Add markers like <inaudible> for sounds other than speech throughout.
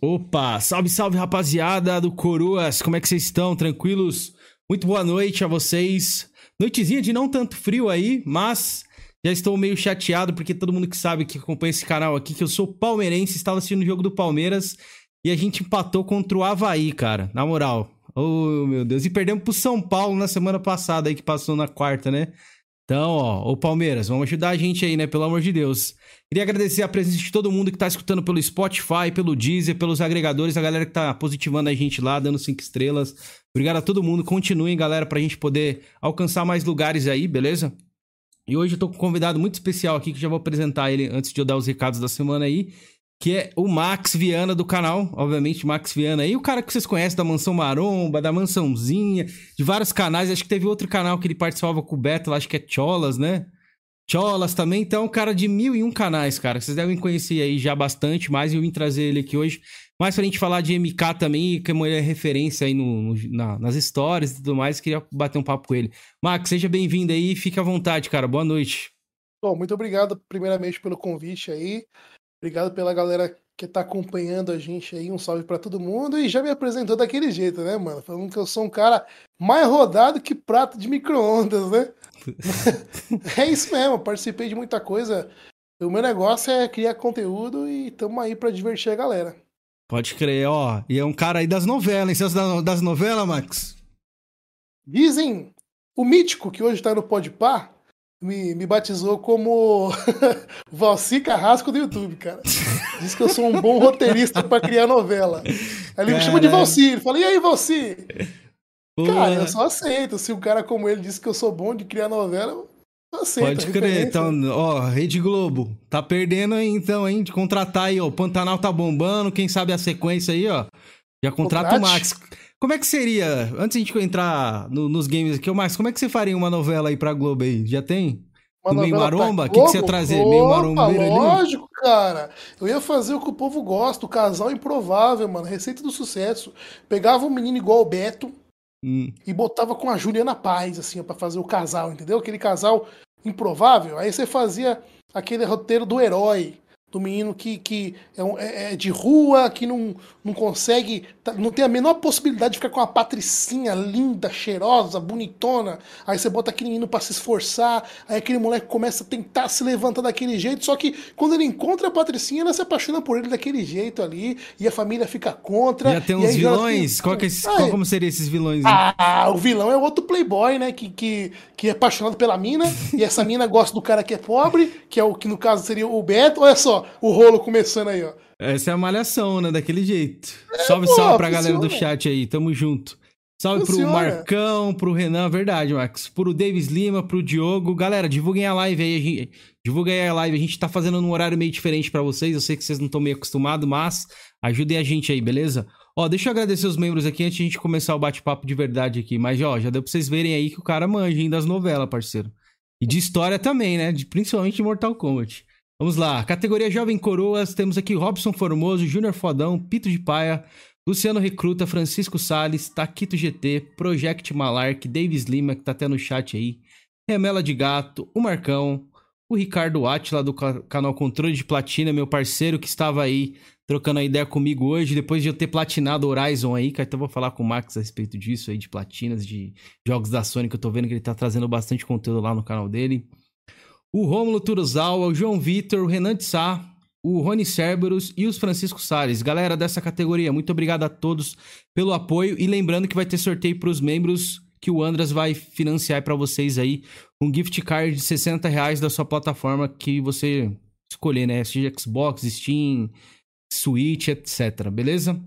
Opa, salve, salve rapaziada do Coroas, como é que vocês estão? Tranquilos? Muito boa noite a vocês. Noitezinha de não tanto frio aí, mas já estou meio chateado porque todo mundo que sabe que acompanha esse canal aqui, que eu sou palmeirense, estava assistindo o jogo do Palmeiras e a gente empatou contra o Havaí, cara. Na moral. Oh, meu Deus. E perdemos pro São Paulo na semana passada aí, que passou na quarta, né? Então, ó, ô Palmeiras, vamos ajudar a gente aí, né? Pelo amor de Deus. Queria agradecer a presença de todo mundo que tá escutando pelo Spotify, pelo Deezer, pelos agregadores, a galera que tá positivando a gente lá, dando cinco estrelas. Obrigado a todo mundo. Continuem, galera, pra gente poder alcançar mais lugares aí, beleza? E hoje eu tô com um convidado muito especial aqui que já vou apresentar ele antes de eu dar os recados da semana aí que é o Max Viana do canal, obviamente, Max Viana aí, o cara que vocês conhecem da Mansão Maromba, da Mansãozinha, de vários canais, acho que teve outro canal que ele participava com o Beto, acho que é Cholas, né? Cholas também, então é um cara de mil e um canais, cara, vocês devem conhecer aí já bastante, mas eu vim trazer ele aqui hoje, mais pra gente falar de MK também, que é referência aí no, no na, nas histórias e tudo mais, queria bater um papo com ele. Max, seja bem-vindo aí, fique à vontade, cara, boa noite. Bom, muito obrigado primeiramente pelo convite aí. Obrigado pela galera que tá acompanhando a gente aí. Um salve para todo mundo. E já me apresentou daquele jeito, né, mano? Falando que eu sou um cara mais rodado que prato de micro-ondas, né? <laughs> é isso mesmo, participei de muita coisa. O meu negócio é criar conteúdo e tamo aí para divertir a galera. Pode crer, ó. E é um cara aí das novelas, hein? Você das novelas, Max? Dizem o mítico que hoje tá no Podpah me, me batizou como <laughs> Valci Carrasco do YouTube, cara. Diz que eu sou um bom roteirista para criar novela. Aí ele me chama de Valci. Ele fala, e aí, Valci? Cara, eu só aceito. Se um cara como ele disse que eu sou bom de criar novela, eu aceito. Pode crer. Então, ó, Rede Globo, tá perdendo aí então, hein? De contratar aí, ó. O Pantanal tá bombando. Quem sabe a sequência aí, ó. Já contrata o Max. Como é que seria, antes de a gente entrar no, nos games aqui, Max, como é que você faria uma novela aí pra Globo aí? Já tem? Uma no meio maromba? O que, que você ia trazer? Opa, meio marombeiro lógico, ali? cara. Eu ia fazer o que o povo gosta, o casal improvável, mano. Receita do sucesso. Pegava um menino igual o Beto hum. e botava com a Juliana Paz, assim, para fazer o casal, entendeu? Aquele casal improvável. Aí você fazia aquele roteiro do herói do menino que, que é, é, é, de rua, que não, não consegue, tá, não tem a menor possibilidade de ficar com uma patricinha linda, cheirosa, bonitona. Aí você bota aquele menino para se esforçar, aí aquele moleque começa a tentar se levantar daquele jeito, só que quando ele encontra a patricinha, ela se apaixona por ele daquele jeito ali, e a família fica contra. Já tem uns vilões? Qual, que é, ah, qual como seriam esses vilões? Ah, o vilão é outro playboy, né, que, que, que é apaixonado pela mina, e essa mina gosta do cara que é pobre, que é o que no caso seria o Beto, olha só, o rolo começando aí, ó. Essa é a malhação, né? Daquele jeito. É, salve, pô, salve pra funciona. galera do chat aí, tamo junto. Salve funciona. pro Marcão, pro Renan, verdade, Max. Pro Davis Lima, pro Diogo. Galera, divulguem a live aí. A gente, divulguem aí a live. A gente tá fazendo num horário meio diferente para vocês. Eu sei que vocês não estão meio acostumados, mas ajudem a gente aí, beleza? Ó, deixa eu agradecer os membros aqui antes de a gente começar o bate-papo de verdade aqui. Mas, ó, já deu pra vocês verem aí que o cara manja hein, das novelas, parceiro. E de história também, né? De, principalmente de Mortal Kombat. Vamos lá, categoria Jovem Coroas, temos aqui Robson Formoso, Júnior Fodão, Pito de Paia, Luciano Recruta, Francisco Sales, Taquito GT, Project Malark, Davis Lima, que tá até no chat aí, Remela de Gato, o Marcão, o Ricardo Atila do canal Controle de Platina, meu parceiro que estava aí trocando a ideia comigo hoje, depois de eu ter platinado Horizon aí, que até vou falar com o Max a respeito disso aí, de platinas, de jogos da Sony, que eu tô vendo que ele tá trazendo bastante conteúdo lá no canal dele o Rômulo Turuzawa, o João Vitor, o Renan de Sá, o Rony Cerberus e os Francisco Salles. Galera dessa categoria, muito obrigado a todos pelo apoio e lembrando que vai ter sorteio para os membros que o Andras vai financiar para vocês aí um gift card de 60 reais da sua plataforma que você escolher, né? Seja Xbox, Steam, Switch, etc. Beleza?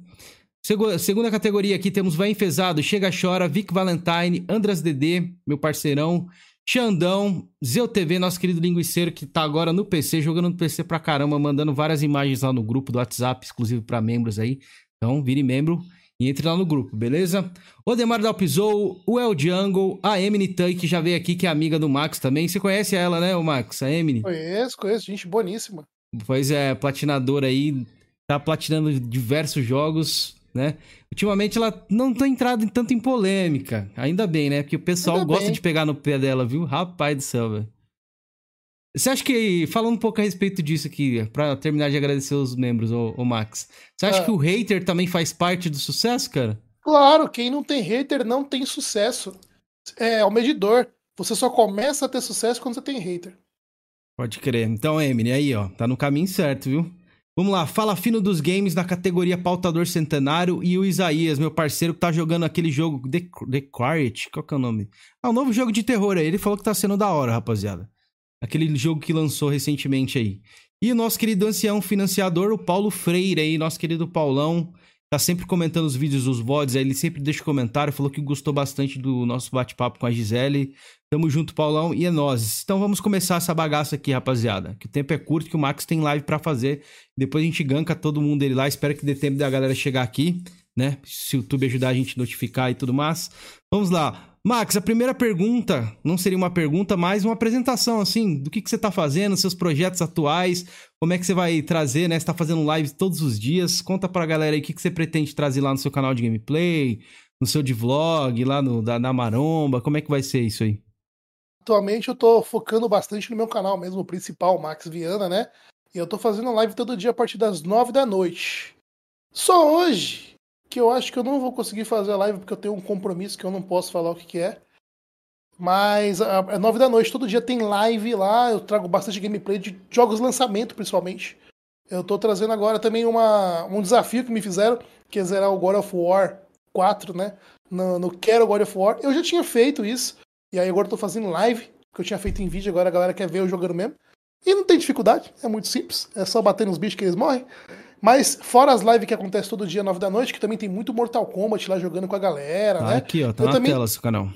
Segunda categoria aqui temos Vai Enfesado, Chega Chora, Vic Valentine, Andras DD, meu parceirão, Xandão, Zeu TV, nosso querido linguiceiro que tá agora no PC, jogando no PC pra caramba, mandando várias imagens lá no grupo do WhatsApp, exclusivo para membros aí. Então, vire membro e entre lá no grupo, beleza? O Demar Dalpizou, o El Jungle, a Emily Tan, que já veio aqui, que é amiga do Max também. Você conhece ela, né, o Max? A Emily? Conheço, conheço, gente boníssima. Pois é, platinadora aí, tá platinando diversos jogos né? Ultimamente ela não tá entrado tanto em polêmica. Ainda bem, né? Porque o pessoal Ainda gosta bem. de pegar no pé dela, viu? Rapaz do céu, velho. Você acha que, falando um pouco a respeito disso aqui, para terminar de agradecer os membros, o, o Max, você acha é. que o hater também faz parte do sucesso, cara? Claro, quem não tem hater não tem sucesso. É, o medidor. Você só começa a ter sucesso quando você tem hater. Pode crer. Então, Emily, aí, ó, tá no caminho certo, viu? Vamos lá, fala fino dos games na categoria Pautador Centenário e o Isaías, meu parceiro, que tá jogando aquele jogo The, The Quiet, qual que é o nome? Ah, um novo jogo de terror aí, ele falou que tá sendo da hora, rapaziada. Aquele jogo que lançou recentemente aí. E o nosso querido ancião financiador, o Paulo Freire aí, nosso querido Paulão, tá sempre comentando os vídeos dos VODs, aí ele sempre deixa comentário, falou que gostou bastante do nosso bate-papo com a Gisele. Tamo junto, Paulão, e é nós. Então vamos começar essa bagaça aqui, rapaziada. Que o tempo é curto, que o Max tem live para fazer. Depois a gente ganca todo mundo dele lá. Espero que dê tempo da galera chegar aqui, né? Se o YouTube ajudar a gente a notificar e tudo mais. Vamos lá. Max, a primeira pergunta não seria uma pergunta, mas uma apresentação, assim, do que, que você tá fazendo, seus projetos atuais, como é que você vai trazer, né? Você tá fazendo lives todos os dias. Conta pra galera aí o que, que você pretende trazer lá no seu canal de gameplay, no seu de vlog, lá no, da, na Maromba. Como é que vai ser isso aí? Atualmente eu tô focando bastante no meu canal mesmo, o principal, Max Viana, né? E eu tô fazendo live todo dia a partir das nove da noite. Só hoje que eu acho que eu não vou conseguir fazer a live porque eu tenho um compromisso que eu não posso falar o que, que é. Mas é nove da noite, todo dia tem live lá, eu trago bastante gameplay de jogos lançamento, principalmente. Eu tô trazendo agora também uma, um desafio que me fizeram, que é zerar o God of War 4, né? No, no Quero God of War. Eu já tinha feito isso, e aí agora eu tô fazendo live, que eu tinha feito em vídeo, agora a galera quer ver eu jogando mesmo. E não tem dificuldade, é muito simples, é só bater nos bichos que eles morrem. Mas fora as lives que acontecem todo dia, 9 da noite, que também tem muito Mortal Kombat lá jogando com a galera, ah, né? Aqui, ó, tá eu na também... tela seu canal.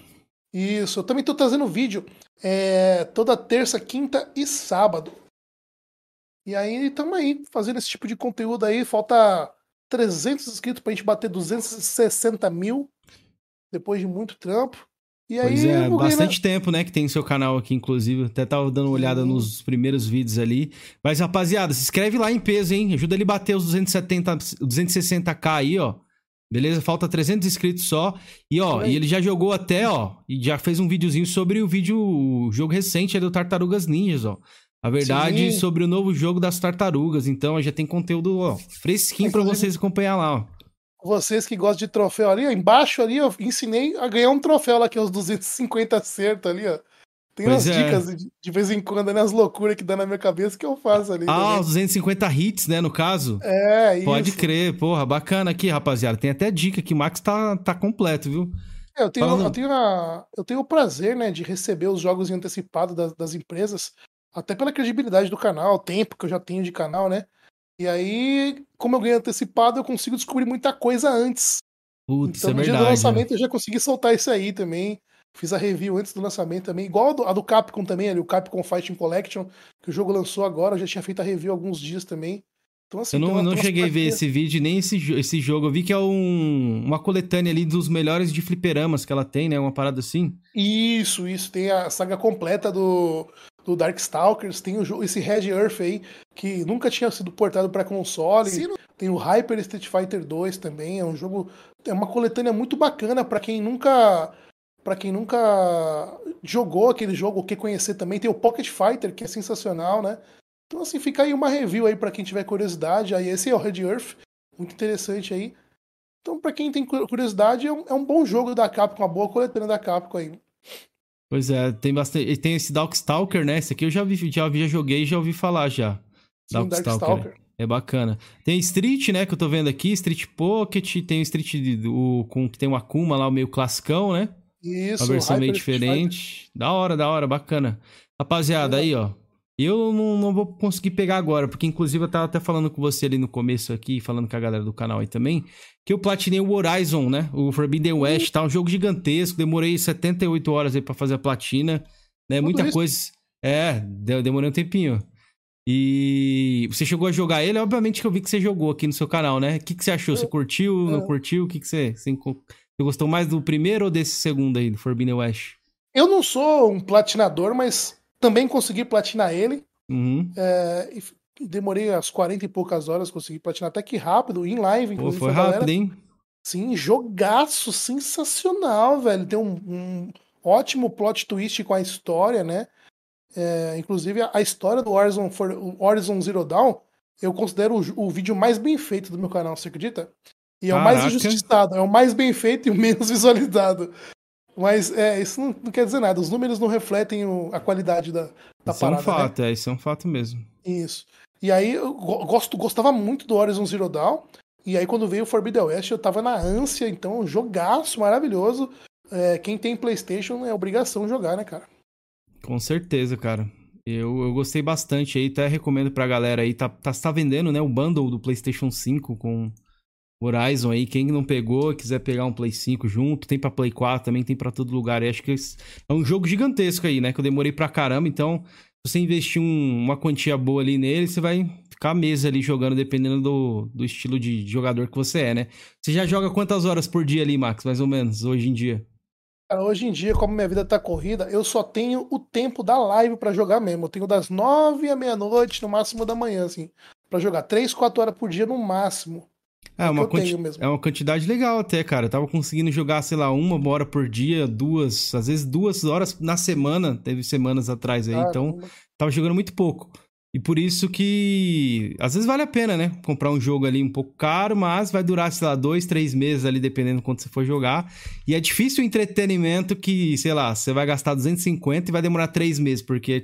Isso, eu também tô trazendo vídeo é, toda terça, quinta e sábado. E aí estamos aí, fazendo esse tipo de conteúdo aí. Falta 300 inscritos pra gente bater 260 mil, depois de muito trampo. E aí, pois é, bastante tempo, né, que tem seu canal aqui, inclusive. Até tava dando uma olhada nos primeiros vídeos ali. Mas, rapaziada, se inscreve lá em peso, hein? Ajuda ele a bater os 270, 260k aí, ó. Beleza? Falta 300 inscritos só. E, ó, e ele já jogou até, ó, e já fez um videozinho sobre o vídeo, o jogo recente do Tartarugas Ninjas, ó. A verdade Sim. sobre o novo jogo das tartarugas. Então, já tem conteúdo, ó, fresquinho para vocês acompanhar lá, ó vocês que gostam de troféu ali, ó, embaixo ali eu ensinei a ganhar um troféu lá, que é os 250 acertos ali, ó. Tem pois umas é. dicas de, de, vez em quando, né? As loucuras que dá na minha cabeça que eu faço ali. Ah, também. os 250 hits, né? No caso. É, isso. Pode crer, porra, bacana aqui, rapaziada. Tem até dica que o Max tá, tá completo, viu? É, eu tenho, Falando... eu, tenho a, eu tenho o prazer, né, de receber os jogos em antecipado das, das empresas, até pela credibilidade do canal, o tempo que eu já tenho de canal, né? E aí, como eu ganhei antecipado, eu consigo descobrir muita coisa antes. Putz, então, é no verdade, dia do lançamento, eu já consegui soltar isso aí também. Fiz a review antes do lançamento também, igual a do, a do Capcom também, ali, o Capcom Fighting Collection, que o jogo lançou agora, eu já tinha feito a review alguns dias também. Então, assim, eu não, não cheguei a ver esse vídeo nem esse, esse jogo. Eu vi que é um, uma coletânea ali dos melhores de fliperamas que ela tem, né? Uma parada assim. Isso, isso. Tem a saga completa do, do Darkstalkers, tem o, esse Red Earth aí, que nunca tinha sido portado para console. Sim. Tem o Hyper Street Fighter 2 também, é um jogo, é uma coletânea muito bacana para quem nunca para quem nunca jogou aquele jogo ou quer conhecer também, tem o Pocket Fighter, que é sensacional, né? Então assim, fica aí uma review aí para quem tiver curiosidade. Aí esse é o Red Earth, muito interessante aí. Então, para quem tem curiosidade, é um, é um, bom jogo da Capcom, uma boa coletânea da Capcom aí. Pois é, tem bastante. Tem esse Darkstalker, né? Esse aqui eu já vi, já, já joguei e já ouvi falar já. Darkstalker. Dark é bacana. Tem Street, né? Que eu tô vendo aqui, Street Pocket, tem o Street o, com que tem uma Akuma lá, o meio classicão, né? Isso, Uma versão meio diferente. Da hora, da hora, bacana. Rapaziada, é. aí, ó. Eu não, não vou conseguir pegar agora, porque inclusive eu tava até falando com você ali no começo aqui, falando com a galera do canal aí também, que eu platinei o Horizon, né? O Forbidden West, tá um jogo gigantesco, demorei 78 horas aí pra fazer a platina, né? Tudo Muita isso. coisa. É, demorei um tempinho. E você chegou a jogar ele? Obviamente que eu vi que você jogou aqui no seu canal, né? O que, que você achou? Você curtiu, não curtiu? O que, que você, você, você gostou mais do primeiro ou desse segundo aí, do Forbidden West? Eu não sou um platinador, mas também consegui platinar ele. Uhum. É, demorei as 40 e poucas horas, consegui platinar até que rápido, em live, inclusive. Pô, foi rápido, galera. hein? Sim, jogaço sensacional, velho. Tem um, um, ótimo plot twist com a história, né? É, inclusive, a história do Horizon, for, Horizon Zero Dawn, eu considero o, o, vídeo mais bem feito do meu canal, você acredita? E é Caraca. o mais injustiçado, é o mais bem feito e o menos <laughs> visualizado. Mas é, isso não, não, quer dizer nada, os números não refletem o, a qualidade da, da isso parada. Isso é um fato, né? é, isso é um fato mesmo. Isso. E aí eu gosto, gostava muito do Horizon Zero Dawn. E aí quando veio o Forbidden West eu tava na ânsia, então jogaço maravilhoso. É, quem tem Playstation é obrigação jogar, né, cara? Com certeza, cara. Eu, eu gostei bastante aí, até recomendo pra galera aí. Tá, tá, tá vendendo, né, o bundle do PlayStation 5 com Horizon aí. Quem não pegou, quiser pegar um Play 5 junto, tem pra Play 4 também, tem pra todo lugar. E acho que é um jogo gigantesco aí, né? Que eu demorei pra caramba. Então, se você investir um, uma quantia boa ali nele, você vai ficar meses ali jogando, dependendo do, do estilo de jogador que você é, né? Você já joga quantas horas por dia ali, Max, mais ou menos, hoje em dia? Cara, hoje em dia, como minha vida tá corrida, eu só tenho o tempo da live para jogar mesmo. Eu tenho das nove à meia-noite, no máximo da manhã, assim, para jogar. Três, quatro horas por dia no máximo. É, é uma, quanti... é uma quantidade legal até, cara. Eu tava conseguindo jogar, sei lá, uma hora por dia, duas, às vezes duas horas na semana. Teve semanas atrás aí, então tava jogando muito pouco. E por isso que às vezes vale a pena, né? Comprar um jogo ali um pouco caro, mas vai durar, sei lá, dois, três meses ali, dependendo quanto você for jogar. E é difícil o entretenimento que, sei lá, você vai gastar 250 e vai demorar três meses, porque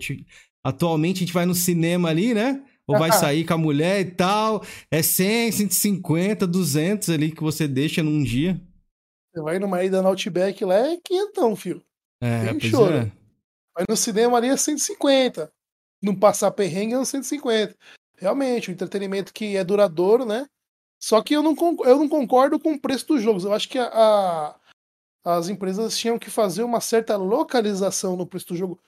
atualmente a gente vai no cinema ali, né? Ou vai sair com a mulher e tal. É 100, 150, 200 ali que você deixa num dia. Você vai numa ida no Outback lá, é quinhentão, filho. É, Tem choro. É. Vai no cinema ali é 150 não passar perrengue é uns 150. Realmente, o entretenimento que é duradouro, né? Só que eu não, eu não concordo com o preço dos jogos. Eu acho que a, a, as empresas tinham que fazer uma certa localização no preço do jogo,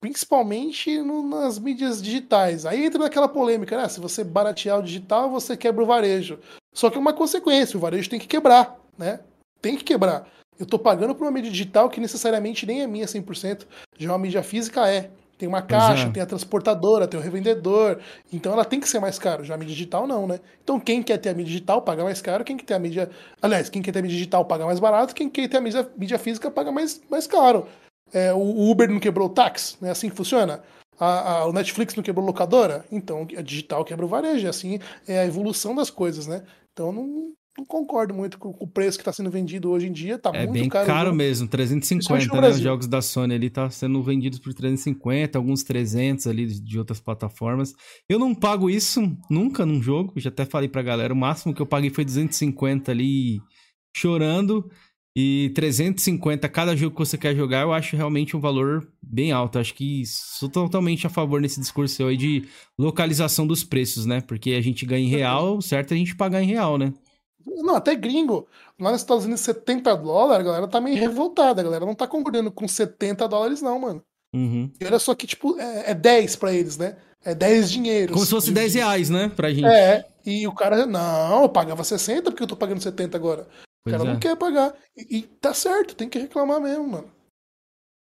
principalmente no, nas mídias digitais. Aí entra naquela polêmica, né? Se você baratear o digital, você quebra o varejo. Só que é uma consequência, o varejo tem que quebrar, né? Tem que quebrar. Eu tô pagando por uma mídia digital que necessariamente nem é minha 100%, já uma mídia física é. Tem uma caixa, é. tem a transportadora, tem o revendedor. Então ela tem que ser mais caro. Já a mídia digital não, né? Então quem quer ter a mídia digital paga mais caro, quem quer ter a mídia. Aliás, quem quer ter a mídia digital paga mais barato, quem quer ter a mídia, mídia física paga mais, mais caro. É, o Uber não quebrou o táxi, né? Assim que funciona. A, a, o Netflix não quebrou locadora, então a digital quebra o varejo. Assim é a evolução das coisas, né? Então não, não concordo muito com, o preço que está sendo vendido hoje em dia. Tá é muito bem caro, caro mesmo, 350, né? Os jogos da Sony ali tá sendo vendidos por 350, alguns 300 ali de outras plataformas. Eu não pago isso nunca num jogo, já até falei pra galera, o máximo que eu paguei foi 250 ali chorando. E 350 cada jogo que você quer jogar, eu acho realmente um valor bem alto. Acho que sou totalmente a favor nesse discurso aí de localização dos preços, né? Porque a gente ganha em real, certo é a gente pagar em real, né? Não, até gringo. Lá nos Estados Unidos, 70 dólares, a galera tá meio revoltada. A galera não tá concordando com 70 dólares, não, mano. Uhum. E olha só que, tipo, é, é 10 pra eles, né? É 10 dinheiros. Como se fosse 10 reais, né? Pra gente. É, e o cara, não, eu pagava 60 porque eu tô pagando 70 agora. Pois o cara é. não quer pagar. E, e, tá certo, tem que reclamar mesmo, mano.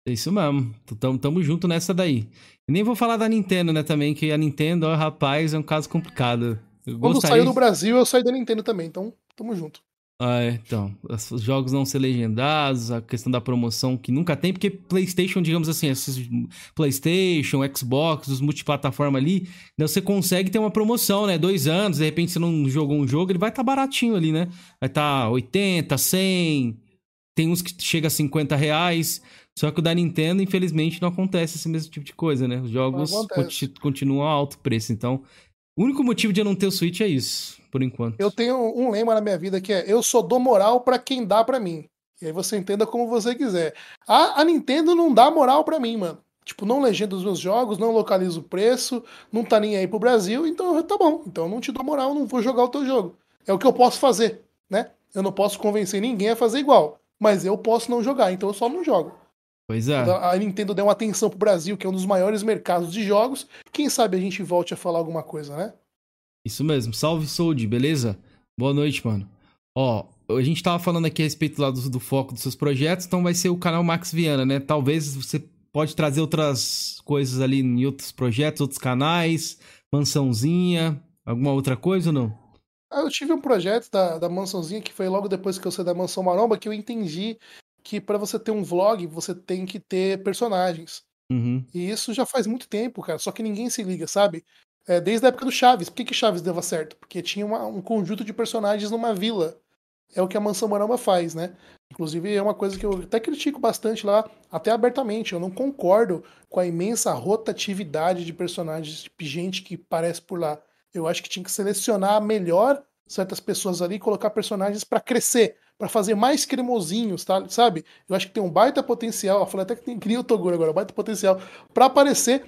É isso mesmo. Tamo, tamo junto nessa daí. E nem vou falar da Nintendo, né, também, que a Nintendo, ó, rapaz, é um caso complicado. Eu Quando gostaria... saiu do Brasil, eu saí da Nintendo também, então tamo junto. Ah, então, os jogos não ser legendados, a questão da promoção que nunca tem, porque PlayStation, digamos assim, esses PlayStation, Xbox, os multiplataforma ali, né, você consegue ter uma promoção, né? Dois anos, de repente você não jogou um jogo, ele vai estar tá baratinho ali, né? Vai estar tá 80, 100, tem uns que chega a 50 reais. Só que o da Nintendo, infelizmente, não acontece esse mesmo tipo de coisa, né? Os jogos continuam a alto preço. Então, o único motivo de eu não ter o Switch é isso, por enquanto. Eu tenho um lema na minha vida que é: eu sou do moral para quem dá para mim. E aí você entenda como você quiser. A, a Nintendo não dá moral para mim, mano. Tipo, não legenda os meus jogos, não localiza o preço, não tá nem aí pro Brasil, então tá bom. Então eu não te dou moral, não vou jogar o teu jogo. É o que eu posso fazer, né? Eu não posso convencer ninguém a fazer igual, mas eu posso não jogar, então eu só não jogo. Pois é. A Nintendo deu uma atenção pro Brasil, que é um dos maiores mercados de jogos. Quem sabe a gente volte a falar alguma coisa, né? Isso mesmo. Salve, Sold, beleza? Boa noite, mano. Ó, a gente tava falando aqui a respeito lá do, do, foco dos seus projetos, então vai ser o canal Max Viana, né? Talvez você pode trazer outras coisas ali em outros projetos, outros canais, mansãozinha, alguma outra coisa ou não? Ah, eu tive um projeto da, da mansãozinha que foi logo depois que eu saí da mansão maromba que eu entendi que para você ter um vlog, você tem que ter personagens. Uhum. E isso já faz muito tempo, cara. Só que ninguém se liga, sabe? É, desde a época do Chaves. Por que, que Chaves dava certo? Porque tinha uma, um conjunto de personagens numa vila. É o que a Mansão Maromba faz, né? Inclusive, é uma coisa que eu até critico bastante lá, até abertamente. Eu não concordo com a imensa rotatividade de personagens, de gente que parece por lá. Eu acho que tinha que selecionar melhor certas pessoas ali e colocar personagens para crescer, para fazer mais cremosinhos, tá? sabe? Eu acho que tem um baita potencial. Eu falei até que tem cria o Toguro agora, baita potencial para aparecer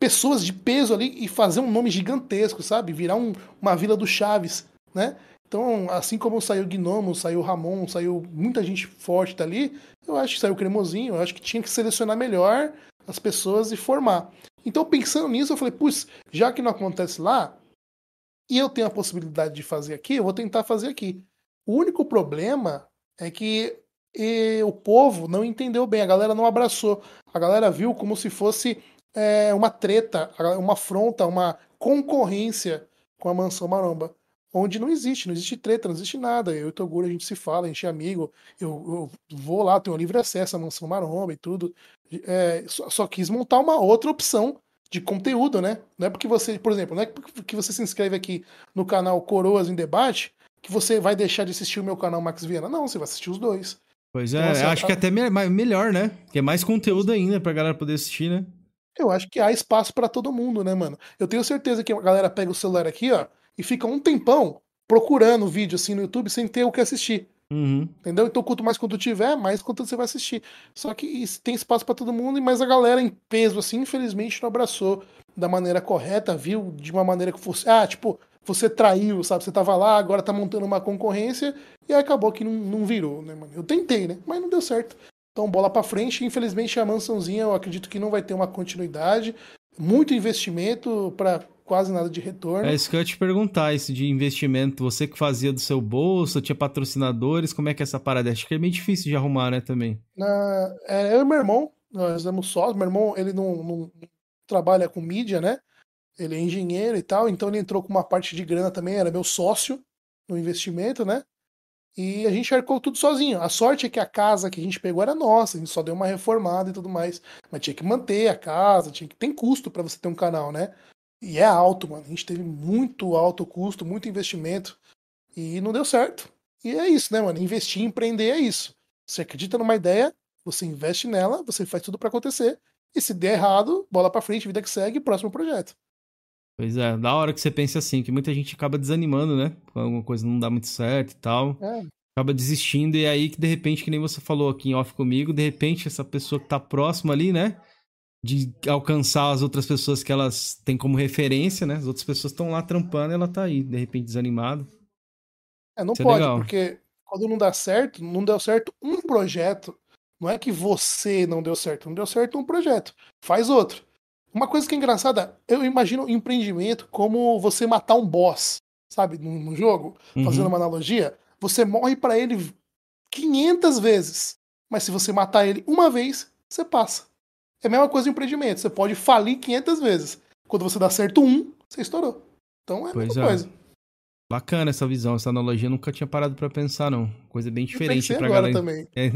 pessoas de peso ali e fazer um nome gigantesco, sabe? Virar um, uma vila do Chaves, né? Então, assim como saiu Gnomo, saiu Ramon, saiu muita gente forte dali, eu acho que saiu Cremosinho, eu acho que tinha que selecionar melhor as pessoas e formar. Então, pensando nisso, eu falei, putz, já que não acontece lá, e eu tenho a possibilidade de fazer aqui, eu vou tentar fazer aqui. O único problema é que e, o povo não entendeu bem, a galera não abraçou. A galera viu como se fosse é, uma treta, uma afronta, uma concorrência com a Mansão Maromba. Onde não existe, não existe treta, não existe nada. Eu e o Toguro, a gente se fala, a gente é amigo. Eu, eu vou lá, tenho livre acesso à Mansão Maromba e tudo. É, só, só quis montar uma outra opção de conteúdo, né? Não é porque você, por exemplo, não é porque você se inscreve aqui no canal Coroas em Debate que você vai deixar de assistir o meu canal Max Viana. Não, você vai assistir os dois. Pois é, então, acho tá... que até melhor, né? Que é mais conteúdo ainda pra galera poder assistir, né? Eu acho que há espaço para todo mundo, né, mano? Eu tenho certeza que a galera pega o celular aqui, ó, e fica um tempão procurando vídeo assim no YouTube sem ter o que assistir. Uhum. Entendeu? Então, quanto mais conteúdo tiver, mais conteúdo você vai assistir. Só que tem espaço para todo mundo, mas a galera em peso, assim, infelizmente, não abraçou da maneira correta, viu de uma maneira que fosse. Ah, tipo, você traiu, sabe? Você tava lá, agora tá montando uma concorrência e acabou que não, não virou, né, mano? Eu tentei, né? Mas não deu certo. Então, bola para frente. Infelizmente, a mansãozinha eu acredito que não vai ter uma continuidade. Muito investimento para quase nada de retorno. É isso que eu ia te perguntar, isso de investimento. Você que fazia do seu bolso, tinha patrocinadores, como é que é essa parada? Acho que é meio difícil de arrumar, né, também. Na, é, eu e meu irmão, nós somos sócios. Meu irmão, ele não, não trabalha com mídia, né? Ele é engenheiro e tal, então ele entrou com uma parte de grana também, era meu sócio no investimento, né? E a gente arcou tudo sozinho. A sorte é que a casa que a gente pegou era nossa, a gente só deu uma reformada e tudo mais. Mas tinha que manter a casa, tinha que tem custo para você ter um canal, né? E é alto, mano. A gente teve muito alto custo, muito investimento. E não deu certo. E é isso, né, mano? Investir, empreender é isso. Você acredita numa ideia, você investe nela, você faz tudo para acontecer. E se der errado, bola para frente, vida que segue, próximo projeto. Pois é, da hora que você pensa assim, que muita gente acaba desanimando, né? Alguma coisa não dá muito certo e tal. É. Acaba desistindo, e aí que de repente, que nem você falou aqui em off comigo, de repente essa pessoa que tá próxima ali, né? de alcançar as outras pessoas que elas têm como referência, né? As outras pessoas estão lá trampando e ela tá aí, de repente, desanimada. É, não Isso é pode, é porque quando não dá certo, não deu certo um projeto. Não é que você não deu certo, não deu certo um projeto. Faz outro. Uma coisa que é engraçada, eu imagino empreendimento como você matar um boss, sabe, num, jogo, uhum. fazendo uma analogia. Você morre para ele 500 vezes, mas se você matar ele uma vez, você passa. É a mesma coisa em empreendimento. Você pode falir 500 vezes. Quando você dá certo um, você estourou. Então é a mesma é. coisa. Bacana essa visão, essa analogia. Eu nunca tinha parado para pensar, não. Coisa bem diferente pra agora galera. também. É.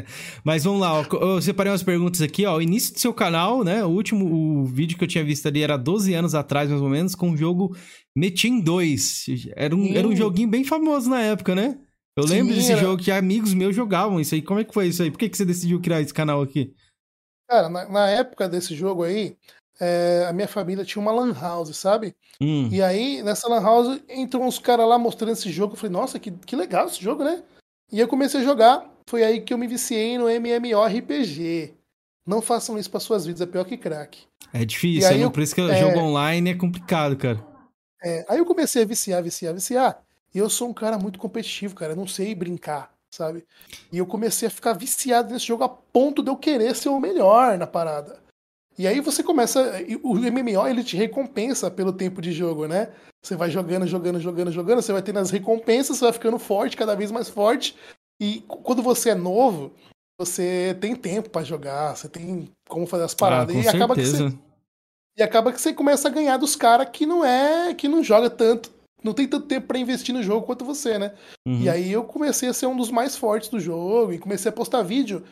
<laughs> Mas vamos lá, eu separei umas perguntas aqui, ó. O início do seu canal, né? O último o vídeo que eu tinha visto ali era 12 anos atrás, mais ou menos, com o jogo Metin 2. Era um, era um joguinho bem famoso na época, né? Eu Sim, lembro desse era... jogo que amigos meus jogavam isso aí. Como é que foi isso aí? Por que, que você decidiu criar esse canal aqui? Cara, na, na época desse jogo aí, é, a minha família tinha uma lan house, sabe? Hum. E aí, nessa lan house, entrou uns caras lá mostrando esse jogo. Eu falei, nossa, que, que legal esse jogo, né? E eu comecei a jogar. Foi aí que eu me viciei no MMORPG. Não façam isso para suas vidas, é pior que crack. É difícil, aí, é, eu, por isso que o é, jogo online é complicado, cara. É, aí eu comecei a viciar, viciar, viciar. E eu sou um cara muito competitivo, cara. Eu não sei brincar sabe? E eu comecei a ficar viciado nesse jogo a ponto de eu querer ser o melhor na parada. E aí você começa. O MMO ele te recompensa pelo tempo de jogo, né? Você vai jogando, jogando, jogando, jogando, você vai tendo as recompensas, você vai ficando forte, cada vez mais forte. E quando você é novo, você tem tempo para jogar, você tem como fazer as paradas. Ah, e acaba que você. E acaba que você começa a ganhar dos caras que não é. que não joga tanto não tem tanto tempo para investir no jogo quanto você, né? Uhum. E aí eu comecei a ser um dos mais fortes do jogo e comecei a postar vídeo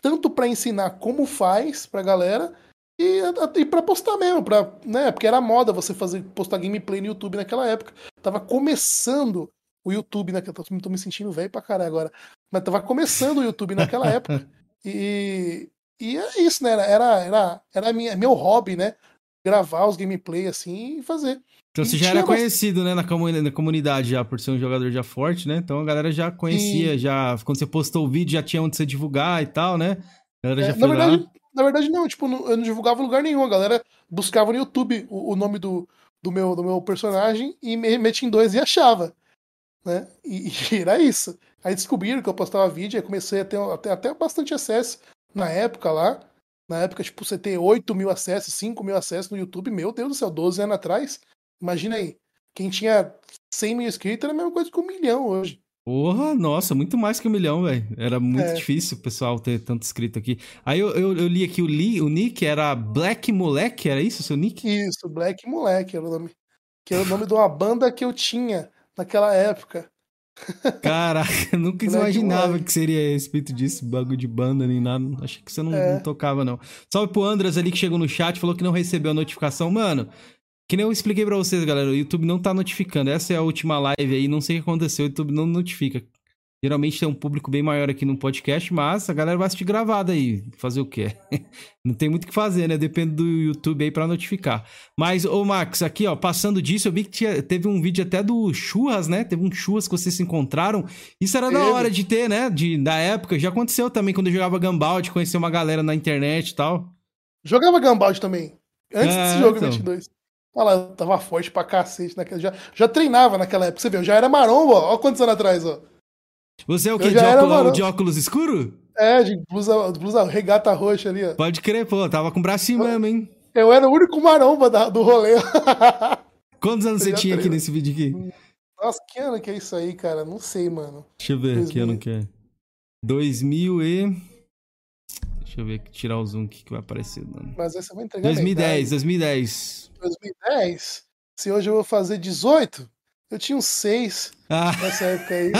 tanto para ensinar como faz pra galera, E, e pra postar mesmo, pra, né? Porque era moda você fazer, postar gameplay no YouTube naquela época. Tava começando o YouTube naquela. Tô, tô me sentindo velho pra caralho agora. Mas tava começando o YouTube naquela <laughs> época. E, e é isso, né? Era, era, era minha, meu hobby, né? Gravar os gameplay assim e fazer. Então você já era conhecido, né, na, na comunidade já, por ser um jogador já forte, né? Então a galera já conhecia, Sim. já. Quando você postou o vídeo, já tinha onde você divulgar e tal, né? A galera é, já foi na verdade, lá. Na verdade, não, tipo, eu não divulgava lugar nenhum. A galera buscava no YouTube o, o nome do, do, meu, do meu personagem e me metia em dois e achava. Né? E, <laughs> e, era isso. Aí descobriram que eu postava vídeo, aí comecei a ter, a ter até bastante acesso na época lá. Na época, tipo, você ter 8 mil acessos, 5 mil acessos no YouTube, meu Deus do céu, 12 anos atrás. Imagina aí. Quem tinha 100 mil inscritos era a mesma coisa que um milhão hoje. Porra, nossa, muito mais que um milhão, velho. Era muito é. difícil o pessoal ter tanto inscrito aqui. Aí eu, eu, eu li aqui o, li, o nick era Black Moleque, era isso o seu nick? Isso, Black Moleque era o nome. Que era o nome de uma banda que eu tinha naquela época. <laughs> Caraca, nunca imaginava Moleque. que seria respeito disso, bagulho de banda nem nada. Achei que você não, é. não tocava, não. Salve pro Andras ali que chegou no chat, falou que não recebeu a notificação. Mano, que nem eu expliquei para vocês, galera, o YouTube não tá notificando. Essa é a última live aí, não sei o que aconteceu, o YouTube não notifica. Geralmente tem um público bem maior aqui no podcast, mas a galera vai assistir gravada aí. Fazer o quê? <laughs> não tem muito o que fazer, né? Depende do YouTube aí para notificar. Mas, ô Max, aqui, ó, passando disso, eu vi que tinha, teve um vídeo até do Churras, né? Teve um Churras que vocês se encontraram. Isso era da hora de ter, né? De, da época. Já aconteceu também quando eu jogava Gambald, conhecer uma galera na internet e tal. Jogava Gambald também. Antes é, desse jogo então. 22. Olha lá, tava forte pra cacete naquele. Já, já treinava naquela época. Você viu, já era maromba, ó. Olha quantos anos atrás, ó. Você é o que? De óculos, de óculos escuro? É, de blusa, blusa regata roxa ali, ó. Pode crer, pô. Tava com o bracinho eu, mesmo, hein? Eu era o único maromba da, do rolê. <laughs> Quantos anos você tinha aqui nesse vídeo aqui? Nossa, que ano que é isso aí, cara? Não sei, mano. Deixa eu ver 2000. que ano que é. 2000 e... Deixa eu ver, tirar o zoom aqui que vai aparecer. Mano. Mas essa eu vou entregar 2010, 2010. 2010? Se hoje eu vou fazer 18, eu tinha uns 6 ah. nessa época aí.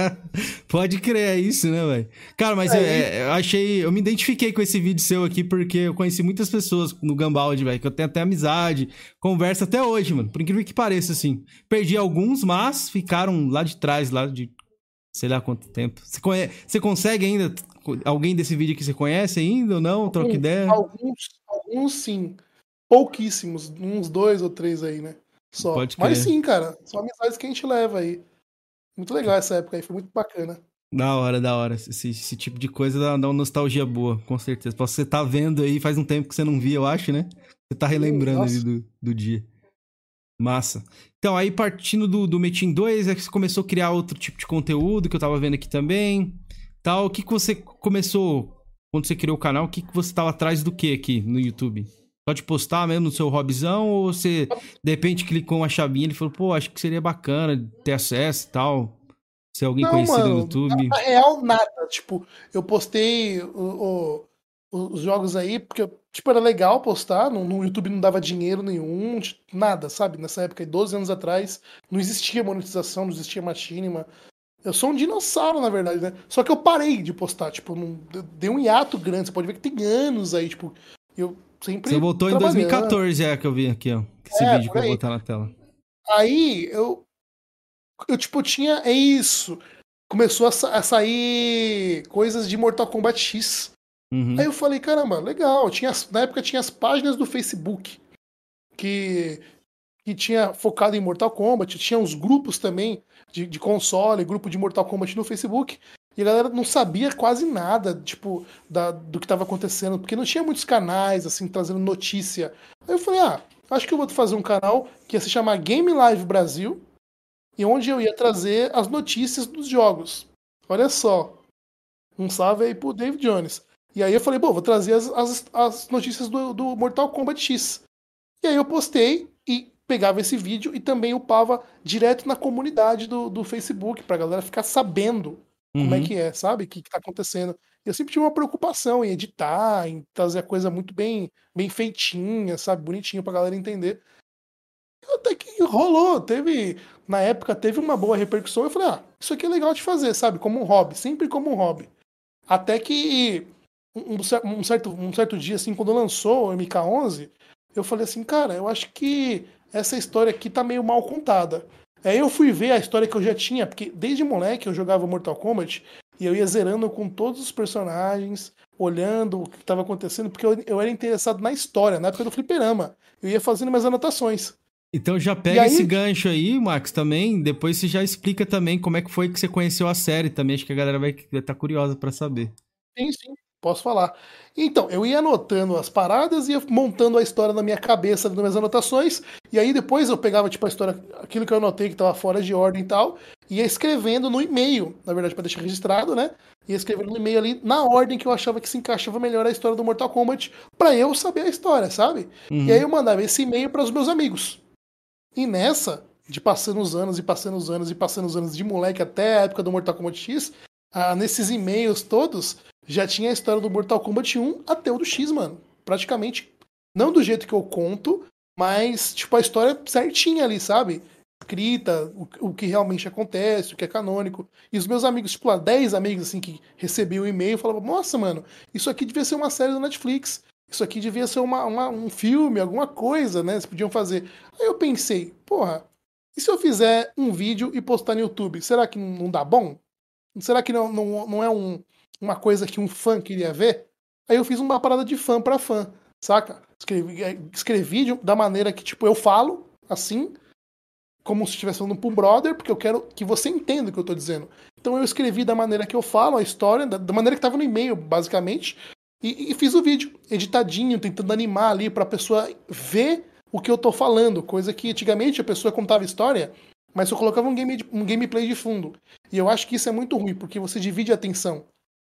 <laughs> Pode crer, é isso, né, velho? Cara, mas é, eu, eu, achei. Eu me identifiquei com esse vídeo seu aqui porque eu conheci muitas pessoas no Gambaldi, velho, que eu tenho até amizade, conversa até hoje, mano. Por incrível que pareça, assim. Perdi alguns, mas ficaram lá de trás, lá de sei lá quanto tempo. Você, conhe... você consegue ainda alguém desse vídeo que você conhece ainda ou não? Troca ideia? Alguns, alguns sim. Pouquíssimos. Uns dois ou três aí, né? Só. Pode Mas sim, cara. São amizades que a gente leva aí. Muito legal essa época aí, foi muito bacana. Da hora, da hora. Esse, esse tipo de coisa dá, dá, uma nostalgia boa, com certeza. Você tá vendo aí, faz um tempo que você não via, eu acho, né? Você tá relembrando ali do, do dia. Massa. Então, aí partindo do, do Metin 2, é que você começou a criar outro tipo de conteúdo que eu tava vendo aqui também tal. O que, que você começou quando você criou o canal? O que, que você estava atrás do que aqui no YouTube? Só de postar mesmo no seu hobbyzão? Ou você, de repente, clicou uma chavinha e falou, pô, acho que seria bacana ter acesso e tal? Ser alguém Não, conhecido mano, no YouTube? Na real, nada. Tipo, eu postei o, o, os jogos aí porque, tipo, era legal postar. No, no, YouTube não dava dinheiro nenhum, nada, sabe? Nessa época, 12 anos atrás, não existia monetização, não existia machinima. Eu sou um dinossauro, na verdade, né? Só que eu parei de postar, tipo, não, deu um hiato grande. Você pode ver que tem anos aí, tipo, eu sempre. Você voltou em 2014, é, que eu vi aqui, ó. Esse é, vídeo que eu vou botar na tela. Aí eu. Eu, tipo, tinha. É isso. Começou a, a sair coisas de Mortal Kombat X. Uhum. Aí eu falei, caramba, legal. Tinha, na época tinha as páginas do Facebook que, que tinha focado em Mortal Kombat. Tinha uns grupos também de, de console, grupo de Mortal Kombat no Facebook. E a galera não sabia quase nada, tipo, da, do que estava acontecendo, porque não tinha muitos canais, assim, trazendo notícia. Aí eu falei, ah, acho que eu vou fazer um canal que ia se chamar Game Live Brasil, e onde eu ia trazer as notícias dos jogos. Olha só. Um salve aí pro Dave Jones. E aí eu falei, bom, vou trazer as, as, as notícias do, do Mortal Kombat X. E aí eu postei e pegava esse vídeo e também upava direto na comunidade do, do Facebook, pra galera ficar sabendo uhum. como é uhum. que é, sabe? O que, que tá acontecendo. Eu sempre tive uma preocupação em editar, em trazer a coisa muito bem, bem feitinha, sabe? Bonitinho pra galera entender. Até que rolou, teve. Na época teve uma boa repercussão. Eu falei, ah, isso aqui é legal de fazer, sabe? Como um hobby, sempre como um hobby. Até que um, um, certo, um certo dia, assim, quando lançou o MK11, eu falei assim, cara, eu acho que essa história aqui tá meio mal contada. Aí eu fui ver a história que eu já tinha, porque desde moleque eu jogava Mortal Kombat e eu ia zerando com todos os personagens, olhando o que estava acontecendo, porque eu, eu, era interessado na história, na época do fliperama. Eu ia fazendo minhas anotações. Então já pega aí... esse gancho aí, Max, também. Depois você já explica também como é que foi que você conheceu a série também. Acho que a galera vai estar tá curiosa para saber. Sim, sim. Posso falar. Então, eu ia anotando as paradas e ia montando a história na minha cabeça, nas minhas anotações, e aí depois eu pegava, tipo, a história, aquilo que eu anotei que estava fora de ordem e tal, e ia escrevendo no e-mail, na verdade, para deixar registrado, né? Ia escrevendo no e-mail ali na ordem que eu achava que se encaixava melhor a história do Mortal Kombat, para eu saber a história, sabe? Uhum. E aí eu mandava esse e-mail para os meus amigos. E nessa, de passando os anos e passando os anos e passando os anos de moleque até a época do Mortal Kombat X, ah, nesses e-mails todos, já tinha a história do Mortal Kombat 1 até o do X, mano. Praticamente, não do jeito que eu conto, mas, tipo, a história certinha ali, sabe? Escrita, o, o que realmente acontece, o que é canônico. E os meus amigos, tipo, lá, 10 amigos, assim, que recebiam o e-mail, falavam, nossa, mano, isso aqui devia ser uma série da Netflix. Isso aqui devia ser uma, uma, um filme, alguma coisa, né? Vocês podiam fazer. Aí eu pensei, porra, e se eu fizer um vídeo e postar no YouTube? Será que não dá bom? Será que não, não, não é um, uma coisa que um fã queria ver, aí eu fiz uma parada de fã para fã, saca? Escrevi, é, escrevi de, da maneira que, tipo, eu falo, assim, como se estivesse falando um brother, porque eu quero que você entenda o que eu tô dizendo. Então eu escrevi da maneira que eu falo a história, da, da maneira que tava no e-mail, basicamente, e, e, fiz o vídeo, editadinho, tentando animar ali pra pessoa ver o que eu tô falando, coisa que antigamente a pessoa contava história, mas eu colocava um, game, um gameplay de fundo. E eu acho que isso é muito ruim, porque você divide a atenção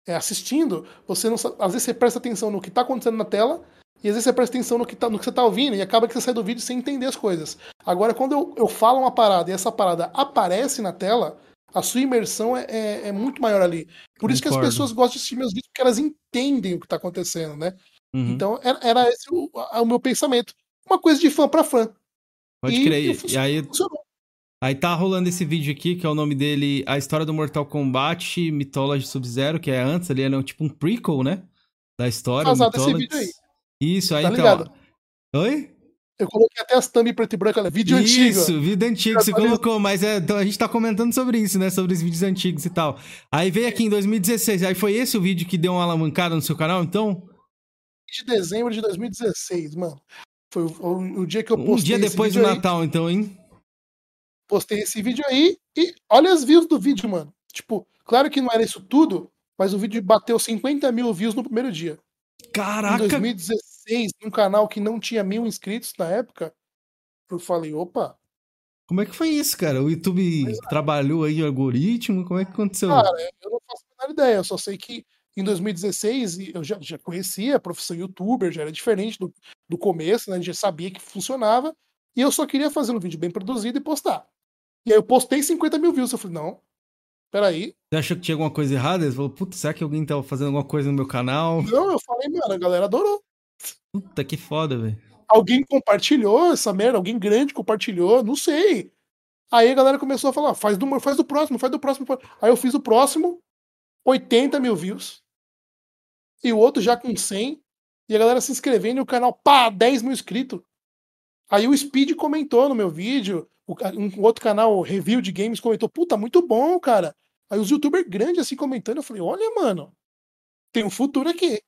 é, assistindo, você não às vezes você presta atenção no que está acontecendo na tela e às vezes você presta atenção no que, tá, no que você está ouvindo e acaba que você sai do vídeo sem entender as coisas. Agora, quando eu, eu falo uma parada e essa parada aparece na tela, a sua imersão é, é, é muito maior ali. Por Concordo. isso que as pessoas gostam de assistir meus vídeos, porque elas entendem o que está acontecendo, né? Uhum. Então, era, era esse o, o, meu pensamento. Uma coisa de fã para fã. Pode e, crer. E aí, funcionou. Aí tá rolando esse vídeo aqui, que é o nome dele, A História do Mortal Kombat Mythology Sub-Zero, que é antes ali, é tipo um prequel, né? Da história. Esse vídeo aí. Isso, aí tá então... Ligado? Oi? Eu coloquei até as thumb preto e branco, né? vídeo isso, antigo. Isso, vídeo antigo, você colocou, mas é, então a gente tá comentando sobre isso, né? Sobre os vídeos antigos e tal. Aí veio aqui em 2016, aí foi esse o vídeo que deu uma alavancada no seu canal, então? De dezembro de 2016, mano. Foi o, o, o dia que eu postei. Um dia depois do Natal, aí. então, hein? Postei esse vídeo aí e olha as views do vídeo, mano. Tipo, claro que não era isso tudo, mas o vídeo bateu 50 mil views no primeiro dia. Caraca! Em 2016, num canal que não tinha mil inscritos na época, eu falei, opa. Como é que foi isso, cara? O YouTube é. trabalhou aí o algoritmo? Como é que aconteceu? Cara, eu não faço a menor ideia, eu só sei que em 2016 eu já, já conhecia a profissão youtuber, já era diferente do, do começo, né? A gente já sabia que funcionava, e eu só queria fazer um vídeo bem produzido e postar. E aí eu postei 50 mil views. Eu falei, não, peraí. Você achou que tinha alguma coisa errada? Você falou, puta, será que alguém tava fazendo alguma coisa no meu canal? <laughs> Não, eu falei, mano, a galera adorou. Puta, que foda, velho. Alguém compartilhou essa merda, alguém grande compartilhou, não sei. Aí a galera começou a falar, faz do, faz do próximo, faz do próximo. Aí eu fiz o próximo, 80 mil views. E o outro já com 100. E a galera se inscrevendo e o canal, pá, 10 mil inscritos. Aí o Speed comentou no meu vídeo, um outro canal, review de games, comentou, puta, muito bom, cara. Aí os youtubers grandes assim comentando, eu falei, olha, mano, tem um futuro aqui.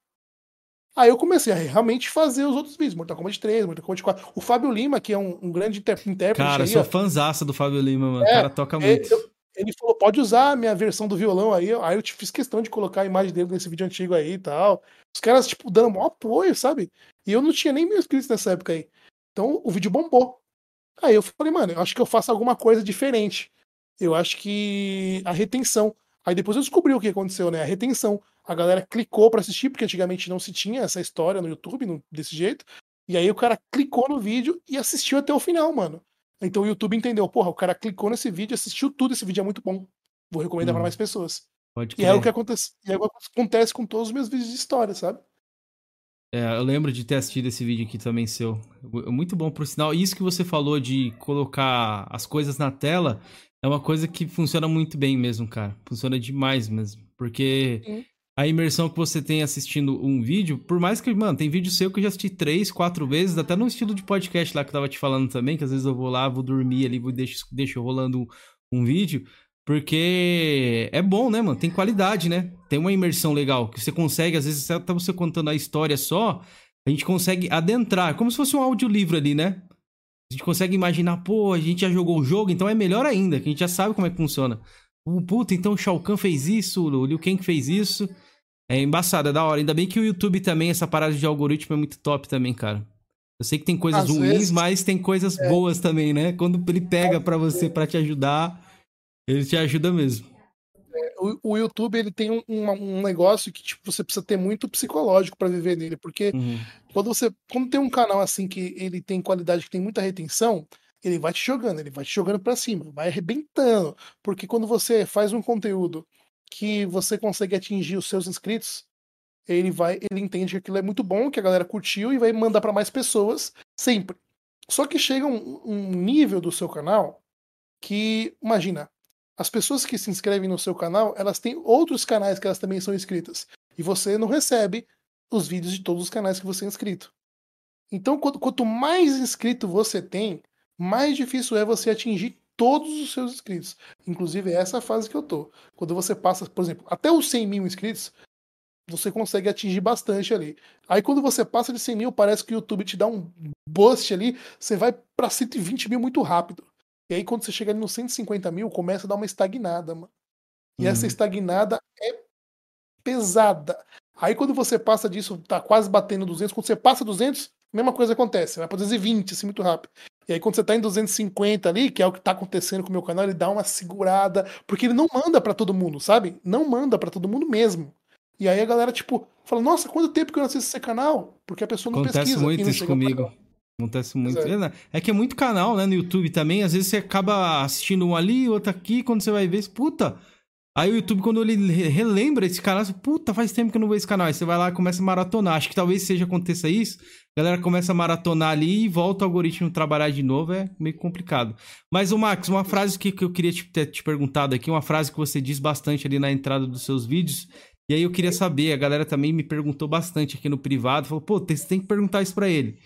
Aí eu comecei a realmente fazer os outros vídeos, Mortal Kombat 3, Mortal Kombat 4. O Fábio Lima, que é um, um grande intérprete. Cara, aí, sou fãzaça do Fábio Lima, mano. É, o cara toca é, muito. Eu, ele falou, pode usar a minha versão do violão aí. Aí eu fiz questão de colocar a imagem dele nesse vídeo antigo aí e tal. Os caras, tipo, dando maior apoio, sabe? E eu não tinha nem mil inscritos nessa época aí. Então o vídeo bombou. Aí eu falei, mano, eu acho que eu faço alguma coisa diferente. Eu acho que a retenção. Aí depois eu descobri o que aconteceu, né? A retenção. A galera clicou para assistir, porque antigamente não se tinha essa história no YouTube no, desse jeito. E aí o cara clicou no vídeo e assistiu até o final, mano. Então o YouTube entendeu, porra, o cara clicou nesse vídeo, assistiu tudo, esse vídeo é muito bom. Vou recomendar hum. para mais pessoas. Pode e é o que acontece, e é o que acontece com todos os meus vídeos de história, sabe? É, eu lembro de ter assistido esse vídeo aqui também seu. Muito bom, por sinal. Isso que você falou de colocar as coisas na tela é uma coisa que funciona muito bem mesmo, cara. Funciona demais mesmo. Porque a imersão que você tem assistindo um vídeo, por mais que, mano, tem vídeo seu que eu já assisti três, quatro vezes, até no estilo de podcast lá que eu tava te falando também, que às vezes eu vou lá, vou dormir ali, vou deixo, deixo rolando um, um vídeo, porque é bom, né, mano? Tem qualidade, né? Tem uma imersão legal, que você consegue, às vezes, até você contando a história só, a gente consegue adentrar, como se fosse um audiolivro ali, né? A gente consegue imaginar, pô, a gente já jogou o jogo, então é melhor ainda, que a gente já sabe como é que funciona. Puta, então o Shao Kahn fez isso, o Liu Kang fez isso. É embaçado, é da hora. Ainda bem que o YouTube também, essa parada de algoritmo é muito top também, cara. Eu sei que tem coisas Às ruins, vezes... mas tem coisas é. boas também, né? Quando ele pega para você para te ajudar, ele te ajuda mesmo. É, o, o, YouTube ele tem um, um, negócio que tipo, você precisa ter muito psicológico para viver nele, porque uhum. quando você quando tem um canal assim que ele tem qualidade, que tem muita retenção, ele vai te jogando, ele vai te jogando para cima, vai arrebentando, porque quando você faz um conteúdo que você consegue atingir os seus inscritos, ele vai, ele entende que aquilo é muito bom, que a galera curtiu e vai mandar para mais pessoas sempre. Só que chega um, um, nível do seu canal que, imagina, as pessoas que se inscrevem no seu canal, elas têm outros canais que elas também são inscritas. E você não recebe os vídeos de todos os canais que você é inscrito. Então, quanto, mais inscrito você tem, mais difícil é você atingir todos os seus inscritos. Inclusive, é essa fase que eu tô. Quando você passa, por exemplo, até os 100 mil inscritos, você consegue atingir bastante ali. Aí quando você passa de 100 mil, parece que o YouTube te dá um boost ali, você vai para 120 mil muito rápido. E aí quando você chega ali nos 150 mil, começa a dar uma estagnada, mano. E uhum. essa estagnada é pesada. Aí quando você passa disso, tá quase batendo 200, quando você passa 200, mesma coisa acontece, vai para 220 assim muito rápido. E aí, quando você tá em 250 ali, que é o que tá acontecendo com o meu canal, ele dá uma segurada, porque ele não manda para todo mundo, sabe? Não manda para todo mundo mesmo. E aí a galera, tipo, fala, nossa, quanto tempo que eu não assisto esse canal? Porque a pessoa não Acontece pesquisa. muito isso comigo. Acontece muito. É. é. que é muito canal, né, no YouTube também. Às vezes você acaba assistindo um ali, outro aqui, quando você vai ver, puta, Aí o YouTube, quando ele relembra esse canal, você, puta, faz tempo que eu não vejo esse canal. Aí você vai lá e começa a maratonar. Acho que talvez seja aconteça isso. A galera começa a maratonar ali e volta o algoritmo trabalhar de novo. É meio complicado. Mas, o Max, uma frase que, que eu queria te, ter te perguntado aqui, uma frase que você diz bastante ali na entrada dos seus vídeos. E aí eu queria saber, a galera também me perguntou bastante aqui no privado. Falou, pô, você tem que perguntar isso pra ele.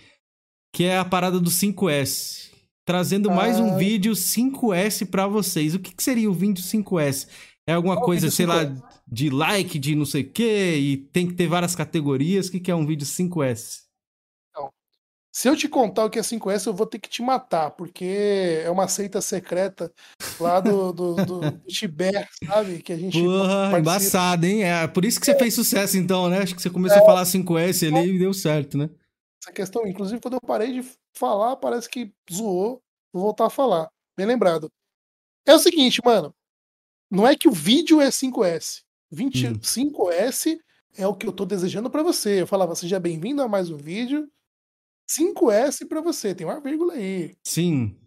Que é a parada do 5S. Trazendo mais um vídeo 5S para vocês. O que, que seria o vídeo 5S? É alguma Qual coisa, sei lá, de like, de não sei o quê, e tem que ter várias categorias. O que, que é um vídeo 5S? Não. Se eu te contar o que é 5S, eu vou ter que te matar, porque é uma seita secreta lá do, do, do, <laughs> do Tibete, sabe? Que a gente. Porra, embaçado, hein? É por isso que você é. fez sucesso, então, né? Acho que você começou é. a falar 5S ali e deu certo, né? Essa questão, inclusive, quando eu parei de falar, parece que zoou. Vou voltar a falar. Bem lembrado. É o seguinte, mano. Não é que o vídeo é 5S. 25S hum. é o que eu tô desejando para você. Eu falava, seja bem-vindo a mais um vídeo. 5S para você, tem uma vírgula aí. Sim.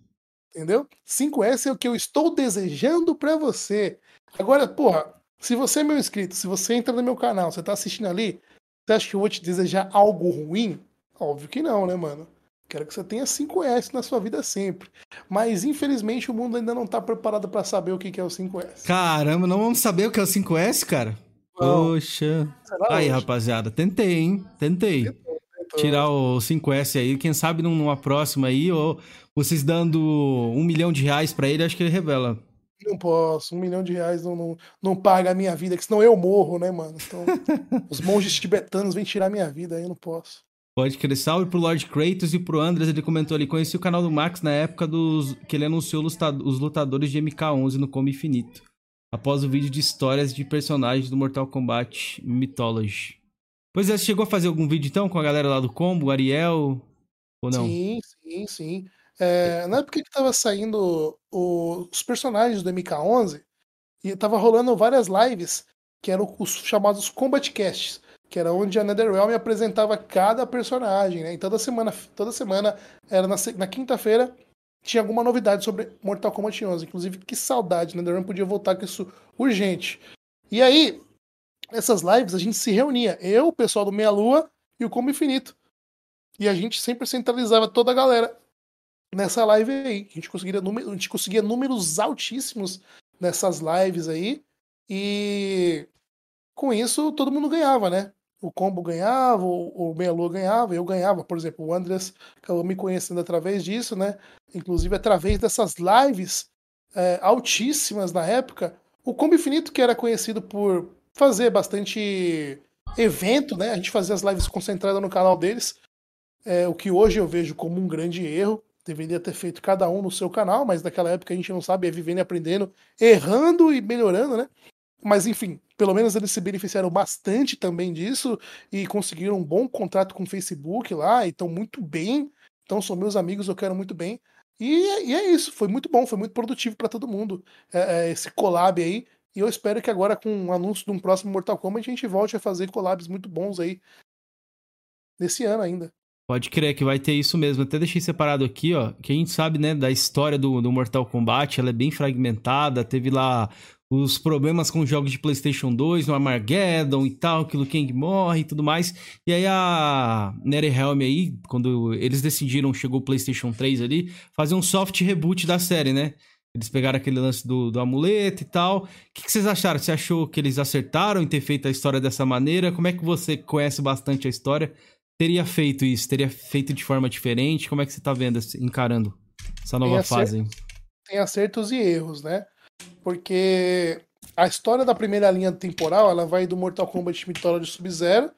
Entendeu? 5S é o que eu estou desejando para você. Agora, porra, se você é meu inscrito, se você entra no meu canal, você tá assistindo ali, você acha que eu vou te desejar algo ruim? Óbvio que não, né, mano? Quero que você tenha 5S na sua vida sempre. Mas infelizmente o mundo ainda não está preparado para saber o que é o 5S. Caramba, não vamos saber o que é o 5S, cara? Não. Poxa. Aí, hoje? rapaziada, tentei, hein? Tentei. Tentou, tentou. Tirar o 5S aí, quem sabe numa próxima aí, ou vocês dando um milhão de reais para ele, acho que ele revela. Não posso, um milhão de reais não, não, não paga a minha vida, que senão eu morro, né, mano? Então, <laughs> os monges tibetanos vêm tirar minha vida, aí eu não posso. Pode crer. Salve pro Lord Kratos e pro Andres. Ele comentou ali: conheci o canal do Max na época dos que ele anunciou os lutadores de MK11 no Combo Infinito. Após o vídeo de histórias de personagens do Mortal Kombat Mythology. Pois é, você chegou a fazer algum vídeo então com a galera lá do Combo, Ariel? Ou não? Sim, sim, sim. É, na época que tava saindo o, os personagens do MK11, e tava rolando várias lives que eram os chamados Combat Casts que era onde a NetherRealm apresentava cada personagem, né? E toda semana, toda semana era na, na quinta-feira tinha alguma novidade sobre Mortal Kombat 11. Inclusive, que saudade, né? NetherRealm podia voltar com isso urgente. E aí, nessas lives a gente se reunia, eu, o pessoal do Meia Lua e o Como Infinito. E a gente sempre centralizava toda a galera nessa live aí. A gente conseguia, a gente conseguia números altíssimos nessas lives aí. E com isso todo mundo ganhava, né? O combo ganhava, o, o Meia-Lua ganhava, eu ganhava, por exemplo, o Andres acabou me conhecendo através disso, né? Inclusive através dessas lives é, altíssimas na época. O Combo Infinito, que era conhecido por fazer bastante evento, né? A gente fazia as lives concentradas no canal deles, é, o que hoje eu vejo como um grande erro. Deveria ter feito cada um no seu canal, mas naquela época a gente não sabe, é vivendo e aprendendo, errando e melhorando, né? Mas enfim, pelo menos eles se beneficiaram bastante também disso e conseguiram um bom contrato com o Facebook lá, estão muito bem. Então são meus amigos, eu quero muito bem. E, e é isso, foi muito bom, foi muito produtivo para todo mundo é, é, esse collab aí. E eu espero que agora, com o anúncio de um próximo Mortal Kombat, a gente volte a fazer collabs muito bons aí nesse ano ainda. Pode crer que vai ter isso mesmo. Até deixei separado aqui, ó, que a gente sabe, né, da história do, do Mortal Kombat, ela é bem fragmentada, teve lá os problemas com jogos de PlayStation 2, no Armageddon e tal, que o Kang morre e tudo mais. E aí a NetherRealm aí, quando eles decidiram, chegou o PlayStation 3 ali, fazer um soft reboot da série, né? Eles pegaram aquele lance do, do amuleto e tal. O que, que, vocês acharam? Você achou que eles acertaram em ter feito a história dessa maneira? Como é que você conhece bastante a história? Teria feito isso? Teria feito de forma diferente? Como é que você tá vendo, encarando essa nova fase? Tem acertos e erros, né? Porque a história da primeira linha temporal ela vai do Mortal Kombat Mythology Sub-Zero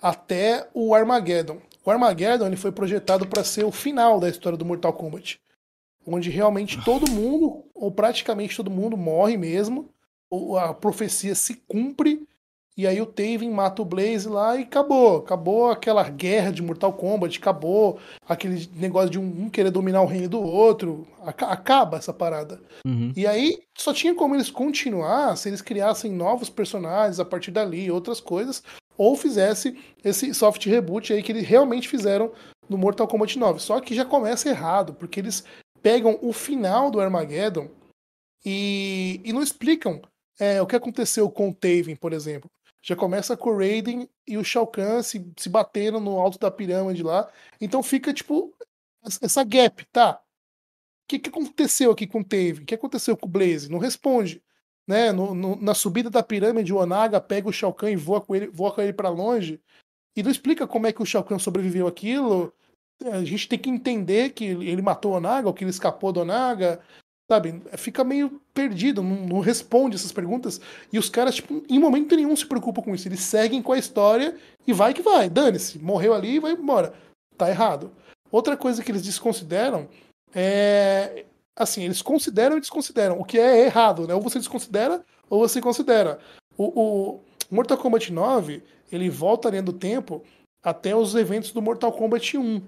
até o Armageddon. O Armageddon ele foi projetado para ser o final da história do Mortal Kombat onde realmente todo mundo, ou praticamente todo mundo, morre mesmo, a profecia se cumpre, e aí o Taven mata o Blaze lá e acabou. Acabou aquela guerra de Mortal Kombat, acabou aquele negócio de um, querer dominar o reino do outro. Acaba essa parada. Uhum. E aí só tinha como eles continuar se eles criassem novos personagens a partir dali, outras coisas, ou fizesse esse soft reboot aí que eles realmente fizeram no Mortal Kombat 9. Só que já começa errado, porque eles pegam o final do Armageddon e, e não explicam é, o que aconteceu com o Taven, por exemplo. Já começa com o Raiden e o Shao Kahn se, se batendo no alto da pirâmide lá. Então fica, tipo, essa gap, tá? O que, que aconteceu aqui com o Taven? O que aconteceu com o Blaze? Não responde. Né? No, no, na subida da pirâmide, o Onaga pega o Shao Kahn e voa com ele, voa com ele para longe. E não explica como é que o Shao Kahn sobreviveu aquilo a gente tem que entender que ele matou o Onaga, ou que ele escapou do Onaga, sabe? Fica meio perdido, não, não, responde essas perguntas. E os caras, tipo, em momento nenhum se preocupam com isso. Eles seguem com a história e vai que vai. Dane-se, morreu ali e vai embora. Tá errado. Outra coisa que eles desconsideram é. Assim, eles consideram e desconsideram. O que é errado, né? Ou você desconsidera ou você considera. O, o Mortal Kombat 9, ele volta além do tempo até os eventos do Mortal Kombat 1. Uhum.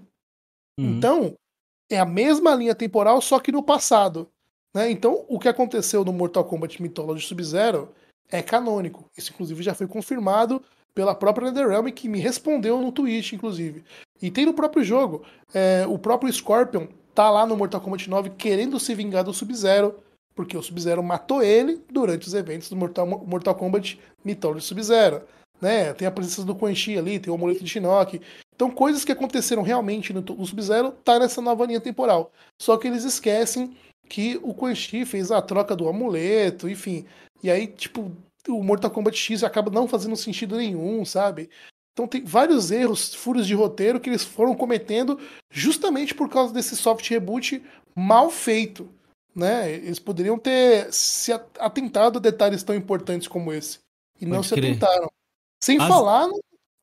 Então, é a mesma linha temporal, só que no passado. Né? Então, o que aconteceu no Mortal Kombat Mythology Sub-Zero é canônico. Isso, inclusive, já foi confirmado pela própria NetherRealm, que me respondeu no Twitch, inclusive. E tem no próprio jogo. É, o próprio Scorpion tá lá no Mortal Kombat 9 querendo se vingar do Sub-Zero, porque o Sub-Zero matou ele durante os eventos do Mortal, Mortal Kombat Mythology Sub-Zero. Né? Tem a presença do Quan Chi ali, tem o amuleto de Shinnok. Então, coisas que aconteceram realmente no, no Sub-Zero tá nessa nova linha temporal. Só que eles esquecem que o Quan Chi fez a troca do amuleto, enfim. E aí, tipo, o Mortal Kombat X acaba não fazendo sentido nenhum, sabe? Então tem vários erros, furos de roteiro que eles foram cometendo justamente por causa desse soft reboot mal feito. Né? Eles poderiam ter se atentado a detalhes tão importantes como esse. E Pode não se crer. atentaram. Sem As... falar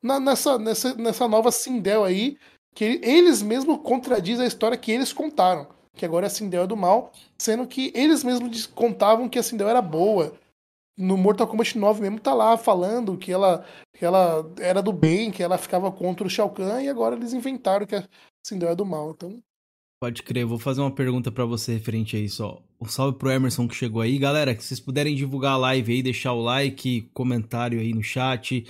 na, nessa, nessa, nessa nova Sindel aí, que eles mesmos contradizem a história que eles contaram. Que agora a Sindel é do mal, sendo que eles mesmos contavam que a Sindel era boa. No Mortal Kombat 9 mesmo tá lá falando que ela, que ela era do bem, que ela ficava contra o Shao Kahn, e agora eles inventaram que a Sindel é do mal. Então, Pode crer, vou fazer uma pergunta para você referente a isso, ó. Um salve pro Emerson que chegou aí. Galera, que vocês puderem divulgar a live aí, deixar o like, comentário aí no chat,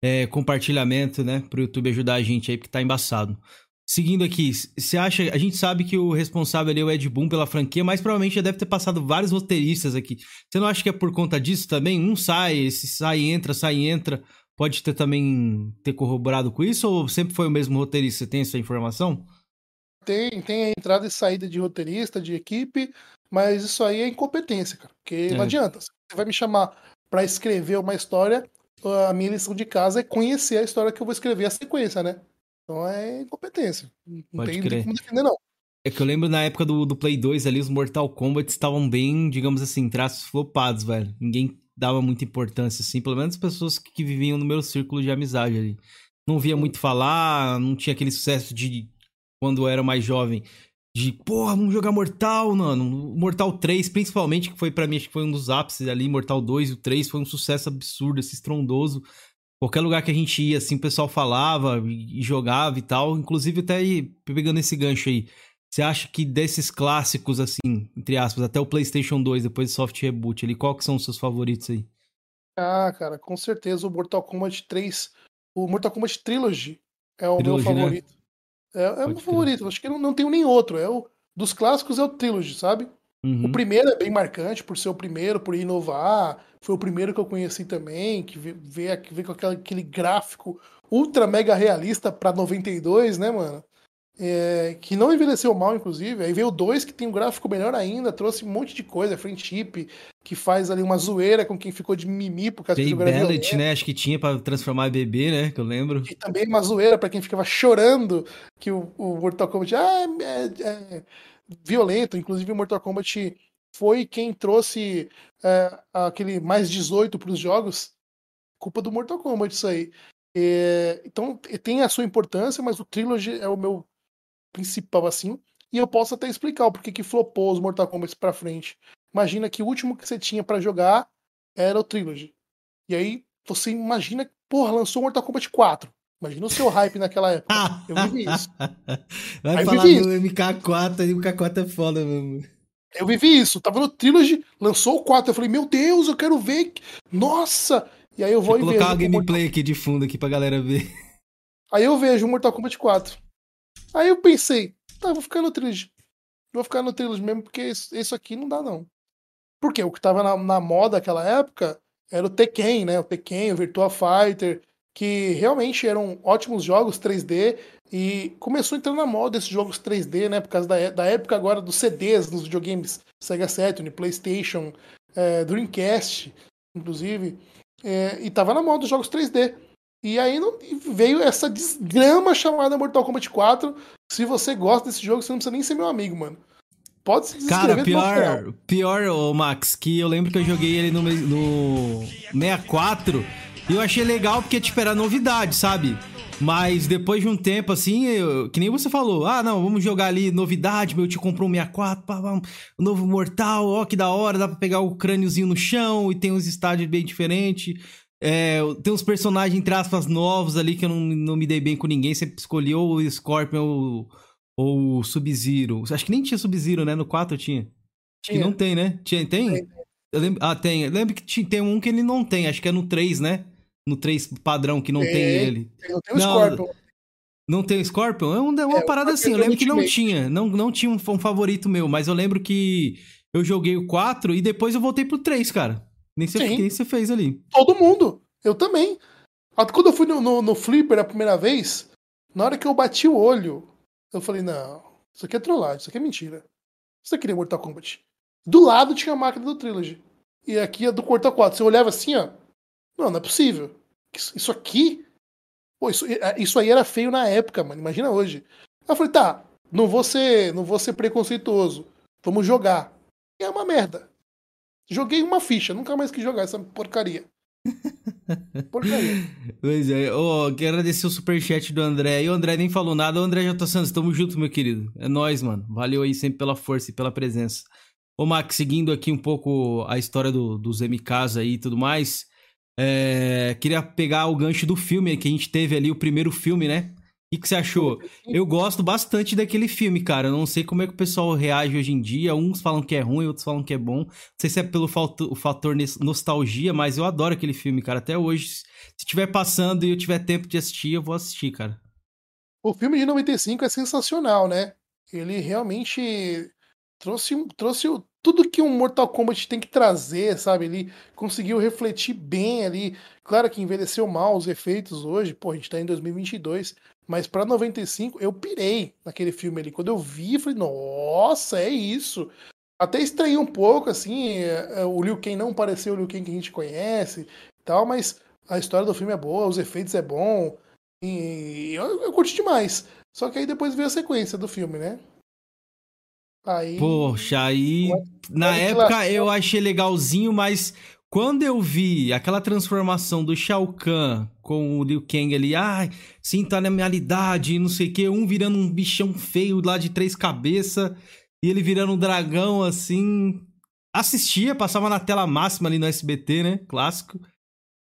é, compartilhamento, né, pro YouTube ajudar a gente aí, porque tá embaçado. Seguindo aqui, você acha. A gente sabe que o responsável ali é o Ed Boon pela franquia, mas provavelmente já deve ter passado vários roteiristas aqui. Você não acha que é por conta disso também? Um sai, esse sai, entra, sai, entra. Pode ter também ter corroborado com isso ou sempre foi o mesmo roteirista? Você tem essa informação? Tem, tem a entrada e saída de roteirista, de equipe, mas isso aí é incompetência, cara. Porque é. não adianta. Você vai me chamar para escrever uma história, a minha lição de casa é conhecer a história que eu vou escrever a sequência, né? Então é incompetência. Não Pode tem, crer. como defender, não. É que eu lembro na época do, do Play 2 ali, os Mortal Kombat estavam bem, digamos assim, traços flopados, velho. Ninguém dava muita importância, assim, pelo menos as pessoas que viviam no meu círculo de amizade ali. Não via muito falar, não tinha aquele sucesso de quando eu era mais jovem, de, porra, vamos jogar Mortal, mano. Mortal 3, principalmente, que foi para mim, acho que foi um dos ápices ali. Mortal 2 e o 3 foi um sucesso absurdo, esse estrondoso. Qualquer lugar que a gente ia, assim, o pessoal falava e jogava e tal. Inclusive, até aí, pegando esse gancho aí. Você acha que desses clássicos, assim, entre aspas, até o PlayStation 2, depois do soft reboot ali, qual que são os seus favoritos aí? Ah, cara, com certeza o Mortal Kombat 3, o Mortal Kombat Trilogy é o Trilogy, meu né? favorito. Né? É, é o meu favorito. Acho que não, não tenho nem outro. É o dos clássicos é o Trilogy, sabe? Uhum. O primeiro é bem marcante por ser o primeiro, por inovar. Foi o primeiro que eu conheci também, que veio, veio com aquele, aquele gráfico ultra mega realista pra 92, né, mano? É, que não envelheceu mal, inclusive. Aí veio o 2, que tem um gráfico melhor ainda, trouxe um monte de coisa, friendship, que faz ali uma zoeira com quem ficou de mimi por causa do jogo Bellet, né? Acho que tinha para transformar bebê, né? Que eu lembro. E também uma zoeira para quem ficava chorando que o, o Mortal Kombat ah, é, é, é violento. Inclusive, o Mortal Kombat foi quem trouxe é, aquele mais 18 para os jogos. Culpa do Mortal Kombat, isso aí. É, então tem a sua importância, mas o Trilogy é o meu principal, assim. E eu posso até explicar o porquê que flopou os Mortal Kombat pra frente. Imagina que o último que você tinha para jogar era o Trilogy. E aí você imagina, porra, lançou Mortal Kombat 4. Imagina o seu hype naquela época. Eu vivi isso. <laughs> Vai aí falar do isso. MK4, o MK4 é foda mesmo. Eu vivi isso. Tava no Trilogy, lançou o 4. Eu falei, meu Deus, eu quero ver. Nossa! E aí eu vou e colocar a gameplay Mortal... aqui de fundo aqui pra galera ver. Aí eu vejo o Mortal Kombat 4. Aí eu pensei, tá, vou ficar no Trilogy. Vou ficar no Trilogy mesmo, porque isso aqui não dá, não. Porque o que tava na, na moda naquela época era o Tekken, né? O Tekken, o Virtua Fighter, que realmente eram ótimos jogos 3D e começou entrando na moda esses jogos 3D, né? Por causa da, da época agora dos CDs nos videogames Sega Saturn, PlayStation, é, Dreamcast, inclusive. É, e tava na moda os jogos 3D. E aí não, veio essa desgrama chamada Mortal Kombat 4. Se você gosta desse jogo, você não precisa nem ser meu amigo, mano. Pode se Cara, pior, pior, ô Max, que eu lembro que eu joguei ele no, no 64 e eu achei legal porque, tipo, era novidade, sabe? Mas depois de um tempo, assim, eu, que nem você falou, ah, não, vamos jogar ali novidade, meu tio comprou um 64, pá, pá, um novo Mortal, ó, que da hora, dá pra pegar o crâniozinho no chão e tem uns estádios bem diferentes. É, tem uns personagens, entre aspas, novos ali que eu não, não me dei bem com ninguém. Sempre escolhi ou o Scorpion ou, ou o Sub-Zero. Acho que nem tinha Sub-Zero, né? No 4 tinha. Acho tinha. que não tem, né? Tinha, tem? Eu lembro, ah, tem. Eu lembro que tinha, tem um que ele não tem. Acho que é no 3, né? No 3 padrão que não tem, tem ele. Não tem o não, Scorpion. Não tem o Scorpion? É uma, uma é, parada assim. Eu lembro que não tinha. Não, não tinha um, um favorito meu, mas eu lembro que eu joguei o 4 e depois eu voltei pro 3, cara. Nem você, nem você fez ali. Todo mundo. Eu também. Quando eu fui no, no, no Flipper a primeira vez, na hora que eu bati o olho, eu falei, não, isso aqui é trollagem, isso aqui é mentira. Isso aqui é Mortal Kombat. Do lado tinha a máquina do Trilogy. E aqui é do Mortal 4. Você olhava assim, ó. Não, não é possível. Isso, aqui. Pô, isso, é, isso aí era feio na época, mano. Imagina hoje. Eu falei, tá, não vou ser, não vou ser preconceituoso. Vamos jogar. E é uma merda. Joguei uma ficha, nunca mais quis jogar essa porcaria. <laughs> porcaria. Pois é, oh, quero agradecer o superchat do André. E o André nem falou nada. O André tá Santos, tamo junto, meu querido. É nóis, mano. Valeu aí sempre pela força e pela presença. Ô, Max, seguindo aqui um pouco a história do, dos MKs aí e tudo mais. É, queria pegar o gancho do filme que a gente teve ali, o primeiro filme, né? O que, você achou? Eu gosto bastante daquele filme, cara. Eu não sei como é que o pessoal reage hoje em dia. Uns falam que é ruim, outros falam que é bom. Não sei se é pelo o fator nostalgia, mas eu adoro aquele filme, cara. Até hoje, se estiver passando e eu tiver tempo de assistir, eu vou assistir, cara. O filme de 95 é sensacional, né? Ele realmente trouxe, trouxe tudo que um Mortal Kombat tem que trazer, sabe? Ele conseguiu refletir bem ali. Claro que envelheceu mal os efeitos hoje, pô, a gente tá em 2022, mas para 95 eu pirei naquele filme ali. Quando eu vi, eu falei, nossa, é isso. Até estranhei um pouco, assim, é, é, o Liu Kang não pareceu o Liu Kang que a gente conhece tal, mas a história do filme é boa, os efeitos é bom. E eu, eu curti demais. Só que aí depois veio a sequência do filme, né? Aí. Poxa, aí. Na época eu achei legalzinho, mas quando eu vi aquela transformação do Shao Kahn com o Liu Kang ali, ai, sim, tá na minha idade, não sei o que, um virando um bichão feio lá de três cabeças e ele virando um dragão assim. Assistia, passava na tela máxima ali no SBT, né? Clássico.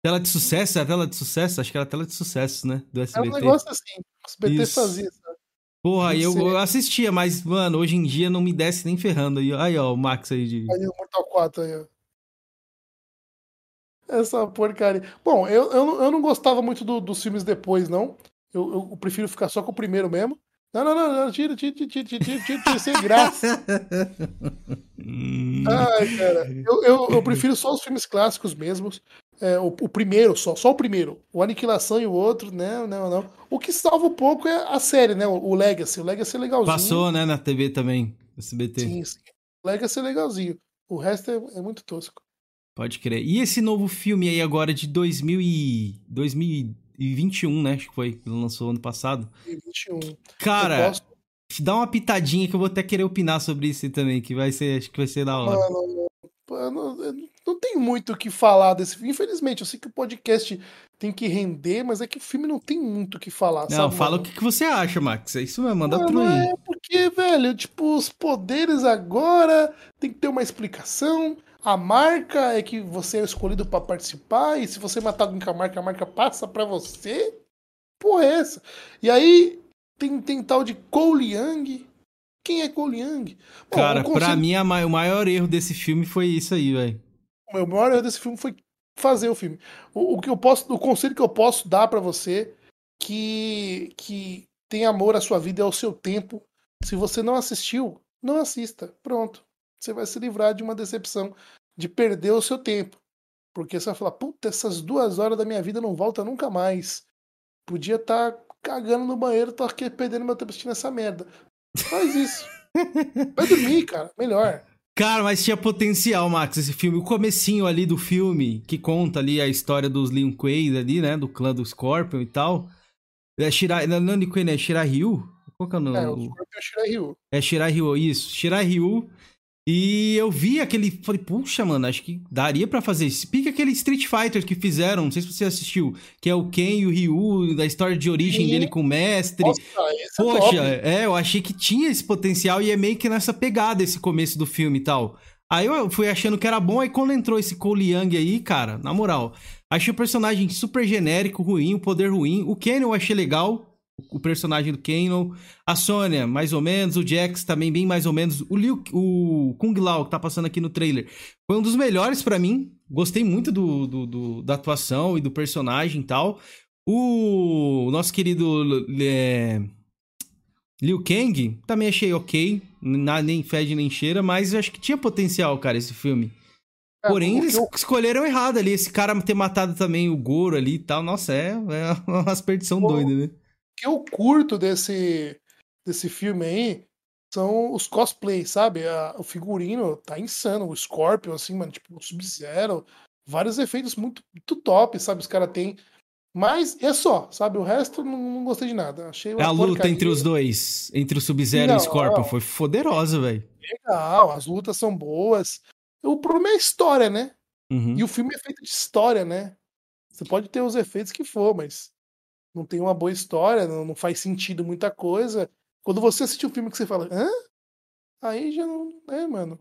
Tela de sucesso, é a tela de sucesso? Acho que era a tela de sucesso, né? Do SBT. É um negócio assim, o SBT Isso. fazia, sabe? Porra, eu, eu, assistia, mas, mano, hoje em dia não me desce nem ferrando. Aí, aí ó, o Max aí de. Aí o Mortal 4 aí, ó. Essa porcaria. Bom, eu, eu, eu não gostava muito do, dos filmes depois, não. Eu, eu prefiro ficar só com o primeiro mesmo. Não, não, não, não tira, tira, tira, tira, tira, tira, tira sem graça. <laughs> Ai, cara. Eu, eu, eu, prefiro só os filmes clássicos mesmos. É, o, o, primeiro só, só o primeiro. O Aniquilação e o outro, né? Não, não. O que salva um pouco é a série, né? O, o Legacy. O Legacy é legalzinho. Passou, né, na TV também, SBT. Sim, sim. O Legacy é legalzinho. O resto é, é muito tosco. Pode crer. E esse novo filme aí agora de 2000 e... 2021, né? Acho que foi, lançou ano passado. 2021. Cara, posso... dá uma pitadinha que eu vou até querer opinar sobre isso também, que vai ser, acho que vai ser da hora. Mano, mano, não tem muito o que falar desse filme. Infelizmente, eu sei que o podcast tem que render, mas é que o filme não tem muito o que falar. Não, sabe, fala mano? o que, que você acha, Max. É isso mesmo, manda mano, tudo aí. É porque, velho, tipo, os poderes agora tem que ter uma explicação. A marca é que você é escolhido para participar, e se você matar alguém com a marca, a marca passa para você? Porra, é essa? E aí tem, tem tal de Cole Young. Quem é Cole Young? Bom, Cara, consigo... pra mim, o maior erro desse filme foi isso aí, velho. O maior erro desse filme foi fazer o filme. O, o que eu posso, o conselho que eu posso dar para você que que tem amor à sua vida é o seu tempo. Se você não assistiu, não assista. Pronto você vai se livrar de uma decepção, de perder o seu tempo. Porque você vai falar, puta, essas duas horas da minha vida não volta nunca mais. Podia estar tá cagando no banheiro, tô aqui perdendo meu tempo assistindo essa merda. Faz isso. vai dormir, cara. Melhor. Cara, mas tinha potencial, Max, esse filme. O comecinho ali do filme, que conta ali a história dos Lin Kuei ali, né? Do clã do Scorpion e tal. É Shirai... Não, não é Lin Kuei, né? É Shirahyu? Qual que é o nome? É, o Scorpion é Shirahyu. É Shirahyu, isso. Shirahyu e eu vi aquele. Falei, puxa, mano, acho que daria para fazer isso. Pica aquele Street Fighter que fizeram, não sei se você assistiu, que é o Ken e o Ryu, da história de origem Sim. dele com o mestre. Nossa, é poxa, é, é, eu achei que tinha esse potencial e é meio que nessa pegada esse começo do filme e tal. Aí eu fui achando que era bom, aí quando entrou esse Cole Young aí, cara, na moral, achei o personagem super genérico, ruim, o poder ruim. O Ken eu achei legal, o personagem do Kano. A Sônia, mais ou menos. O Jax também bem mais ou menos. O, Liu, o Kung Lao, que tá passando aqui no trailer, foi um dos melhores para mim. Gostei muito do, do, do, da atuação e do personagem e tal. O nosso querido é, Liu Kang, também achei ok. nem fede nem cheira, mas eu acho que tinha potencial, cara, esse filme. É, Porém, eles eu... escolheram errado ali. Esse cara ter matado também o Goro ali e tal. Nossa, é, é uma perdição doida, né? Que eu curto desse, desse filme aí são os cosplays, sabe? A, o figurino tá insano, o Scorpion, assim, mano, tipo, o Sub-Zero, vários efeitos muito, muito top, sabe? Os caras têm. Mas é só, sabe? O resto não, não gostei de nada. Achei a luta porcaria. entre os dois, entre o Sub-Zero e o Scorpion, foi foderosa, velho. Legal, as lutas são boas. O problema é a história, né? Uhum. E o filme é feito de história, né? Você pode ter os efeitos que for, mas não tem uma boa história, não, não faz sentido muita coisa. Quando você assiste um filme que você fala, hã? Aí já não. É, mano.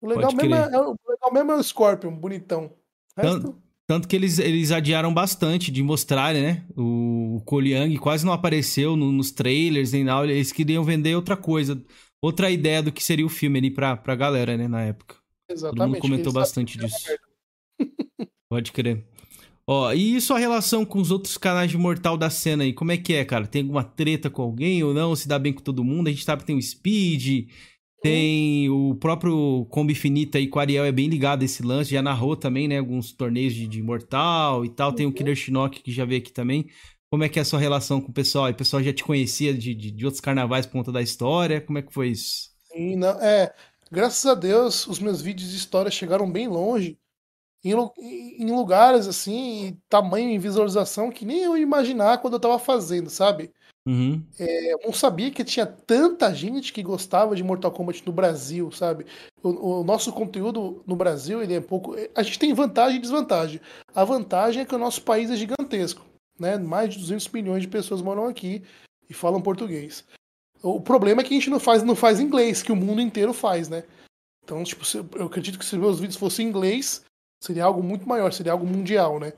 O legal, mesmo é, é, o legal mesmo é o Scorpion, bonitão. Resto... Tanto, tanto, que eles, eles adiaram bastante de mostrarem, né? O, o Koliang quase não apareceu no, nos trailers nem nada. Eles queriam vender outra coisa, outra ideia do que seria o filme ali pra, pra galera, né? Na época. Exatamente. Todo mundo comentou bastante disso. <laughs> Pode crer. Ó, e sua relação com os outros canais de Mortal da cena aí, como é que é, cara? Tem alguma treta com alguém ou não? Se dá bem com todo mundo? A gente sabe que tem o Speed, tem o próprio Combi Finita aí com o Ariel é bem ligado a esse lance, já narrou também, né, alguns torneios de, de Mortal e tal. Tem o Killer Shinnok que já veio aqui também. Como é que é a sua relação com o pessoal? O pessoal já te conhecia de, de, de outros carnavais por conta da história? Como é que foi isso? Sim, não, é, graças a Deus, os meus vídeos de história chegaram bem longe em, em lugares assim, tamanho e visualização que nem eu ia imaginar quando eu tava fazendo, sabe? Uhum. É, eu não sabia que tinha tanta gente que gostava de Mortal Kombat no Brasil, sabe? O, o, nosso conteúdo no Brasil, ele é um pouco. A gente tem vantagem e desvantagem. A vantagem é que o nosso país é gigantesco, né? Mais de 200 milhões de pessoas moram aqui e falam português. O problema é que a gente não faz, não faz inglês, que o mundo inteiro faz, né? Então, tipo, eu acredito que se meus vídeos fossem em inglês, seria algo muito maior, seria algo mundial, né?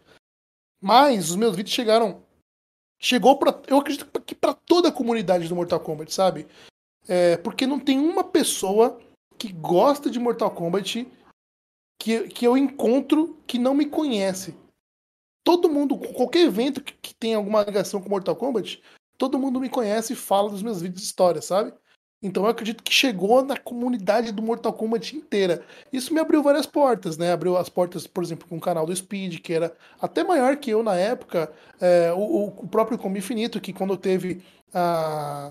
Mas os meus vídeos chegaram chegou para eu acredito que para toda a comunidade do Mortal Kombat, sabe? É, porque não tem uma pessoa que gosta de Mortal Kombat que, que eu encontro que não me conhece. Todo mundo, qualquer evento que, que tem alguma ligação com Mortal Kombat, todo mundo me conhece e fala dos meus vídeos de história, sabe? Então eu acredito que chegou na comunidade do Mortal Kombat inteira. Isso me abriu várias portas, né? Abriu as portas, por exemplo, com o canal do Speed, que era até maior que eu na época. É, o, o, próprio Combo Infinito, que quando teve a.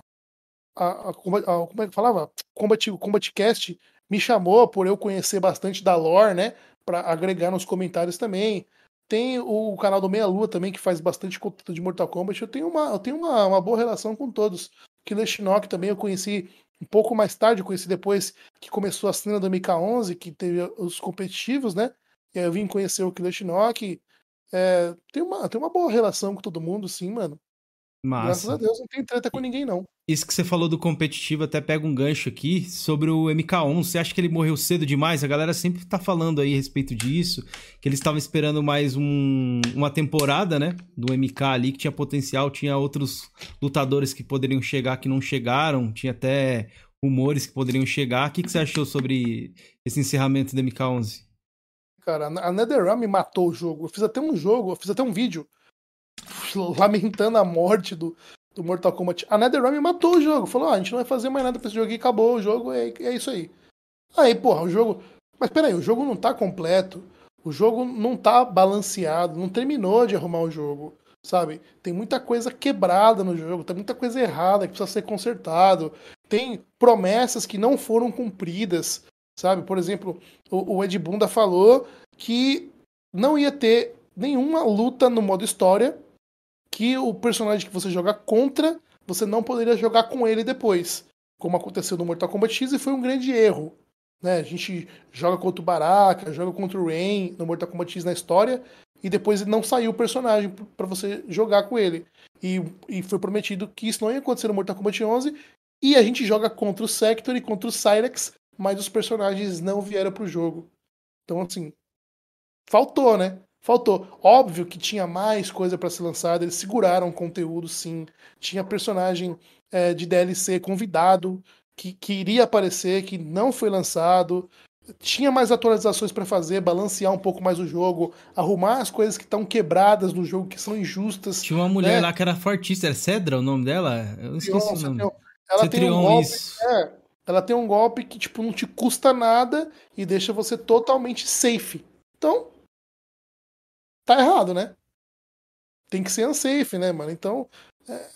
a, a, a como é que falava? Combat, Combat Cast me chamou por eu conhecer bastante da lore, né? Para agregar nos comentários também. Tem o canal do Meia Lua também, que faz bastante conteúdo de Mortal Kombat. Eu tenho uma, eu tenho uma, uma boa relação com todos. Killer Shinnok também eu conheci um pouco mais tarde, conheci depois que começou a cena do MK11, que teve os competitivos, né? E aí eu vim conhecer o Killer Shinnok. É, tem, uma, tem uma boa relação com todo mundo, sim, mano. Massa. Graças a Deus não tem treta com ninguém, não. Isso que você falou do competitivo, até pega um gancho aqui sobre o MK1. Você acha que ele morreu cedo demais? A galera sempre tá falando aí a respeito disso, que eles estavam esperando mais um, uma temporada, né? Do MK ali, que tinha potencial, tinha outros lutadores que poderiam chegar que não chegaram, tinha até rumores que poderiam chegar. O que, que você achou sobre esse encerramento do MK11? Cara, a NetherRealm matou o jogo. Eu fiz até um jogo, eu fiz até um vídeo <laughs> lamentando a morte do, do Mortal Kombat. A NetherRealm matou o jogo. Falou, ah, a gente não vai fazer mais nada pra esse jogo e acabou o jogo, é, é isso aí. Aí, porra, o jogo... Mas peraí, o jogo não tá completo. O jogo não tá balanceado, não terminou de arrumar o jogo, sabe? Tem muita coisa quebrada no jogo, tem muita coisa errada que precisa ser consertado. Tem promessas que não foram cumpridas, sabe? Por exemplo, o, o Ed Bunda falou que não ia ter nenhuma luta no modo história que o personagem que você joga contra, você não poderia jogar com ele depois. Como aconteceu no Mortal Kombat X e foi um grande erro. Né? A gente joga contra o Baraka, joga contra o Rain no Mortal Kombat X na história, e depois não saiu o personagem para você jogar com ele. E, e foi prometido que isso não ia acontecer no Mortal Kombat 11, e a gente joga contra o Sector e contra o Cyrex, mas os personagens não vieram pro jogo. Então, assim, faltou, né? Faltou. Óbvio que tinha mais coisa para ser lançada, eles seguraram conteúdo, sim. Tinha personagem é, de DLC convidado que, que iria aparecer, que não foi lançado. Tinha mais atualizações para fazer, balancear um pouco mais o jogo, arrumar as coisas que estão quebradas no jogo, que são injustas. Tinha uma mulher né? lá que era fortíssima, era Cedra o nome dela? Eu esqueci o nome. Ela tem um golpe, é, ela tem um golpe que tipo não te custa nada e deixa você totalmente safe. Então, tá errado, né? Tem que ser unsafe, né, mano? Então, é,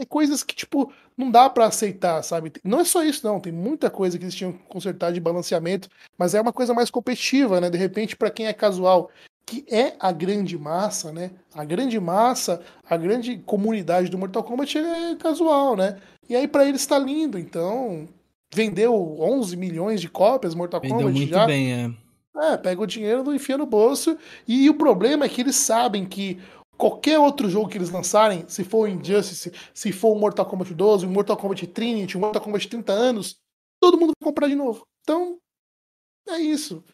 é coisas que, tipo, não dá para aceitar, sabe? Não é só isso, não. Tem muita coisa que eles tinham que consertar de balanceamento, mas é uma coisa mais competitiva, né? De repente, para quem é casual, que é a grande massa, né? A grande massa, a grande comunidade do Mortal Kombat é casual, né? E aí para eles tá lindo, então vendeu 11 milhões de cópias Mortal Vendeu Kombat muito já. bem, é. É, pega o dinheiro, enfia no bolso. E o problema é que eles sabem que qualquer outro jogo que eles lançarem, se for o Injustice, se for o Mortal Kombat 12, o Mortal Kombat Trinity, o Mortal Kombat 30 anos, todo mundo vai comprar de novo. Então, é isso.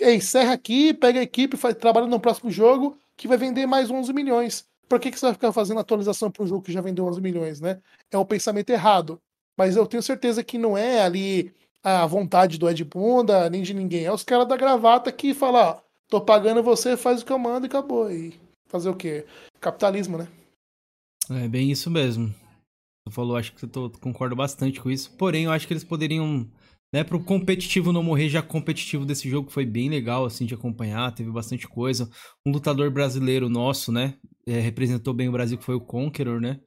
É, encerra aqui, pega a equipe, faz, trabalha no próximo jogo, que vai vender mais 11 milhões. Por que, que você vai ficar fazendo atualização para um jogo que já vendeu 11 milhões, né? É um pensamento errado. Mas eu tenho certeza que não é ali a vontade do Ed Bunda, nem de ninguém. É os caras da gravata que falam, ó, tô pagando você, faz o que eu mando e acabou. E fazer o quê? Capitalismo, né? É bem isso mesmo. Você falou, acho que eu concordo bastante com isso. Porém, eu acho que eles poderiam, né, pro competitivo não morrer, já competitivo desse jogo foi bem legal, assim, de acompanhar, teve bastante coisa. Um lutador brasileiro nosso, né, é, representou bem o Brasil, que foi o Conqueror, né?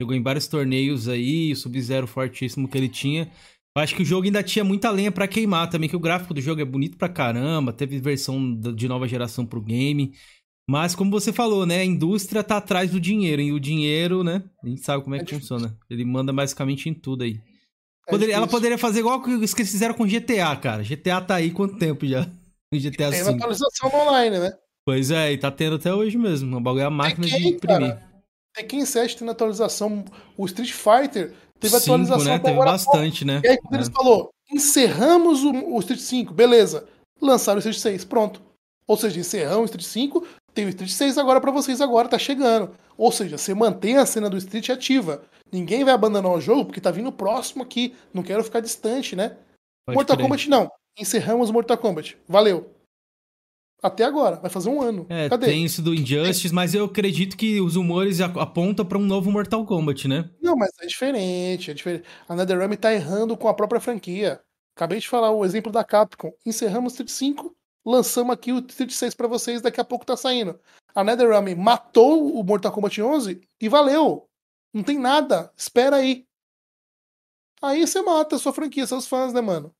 Jogou em vários torneios aí, o Sub-Zero fortíssimo que ele tinha. Acho que o jogo ainda tinha muita lenha para queimar também, que o gráfico do jogo é bonito pra caramba, teve versão de nova geração pro game. Mas, como você falou, né? A indústria tá atrás do dinheiro. E o dinheiro, né? A gente sabe como é, é que difícil. funciona. Ele manda basicamente em tudo aí. É poderia, ela poderia fazer igual que eles fizeram com GTA, cara. GTA tá aí quanto tempo já? <laughs> GTA Tem atualização online, né? Pois é, e tá tendo até hoje mesmo. O bagulho é a máquina Tekken, de imprimir. Cara, Tekken 7 tendo atualização. O Street Fighter teve Cinco, atualização. Né? Teve bastante, né? E aí, quando é. eles falou, encerramos o, o Street 5, beleza. Lançaram o Street 6, pronto. Ou seja, encerramos o Street 5, tem o Street 6 agora para vocês agora, tá chegando. Ou seja, você mantém a cena do Street ativa. Ninguém vai abandonar o jogo porque tá vindo próximo aqui. Não quero ficar distante, né? Pode Mortal crer. Kombat não. Encerramos Mortal Kombat. Valeu. Até agora, vai fazer um ano. É, Cadê? tem isso do Injustice, mas eu acredito que os humores apontam para um novo Mortal Kombat, né? Não, mas é diferente, é diferente. A NetherRealm tá errando com a própria franquia. Acabei de falar o exemplo da Capcom. Encerramos Street 5, lançamos aqui o Street 6 para vocês, daqui a pouco tá saindo. A NetherRealm matou o Mortal Kombat 11 e valeu. Não tem nada, espera aí. Aí você mata a sua franquia, seus fãs, né, mano?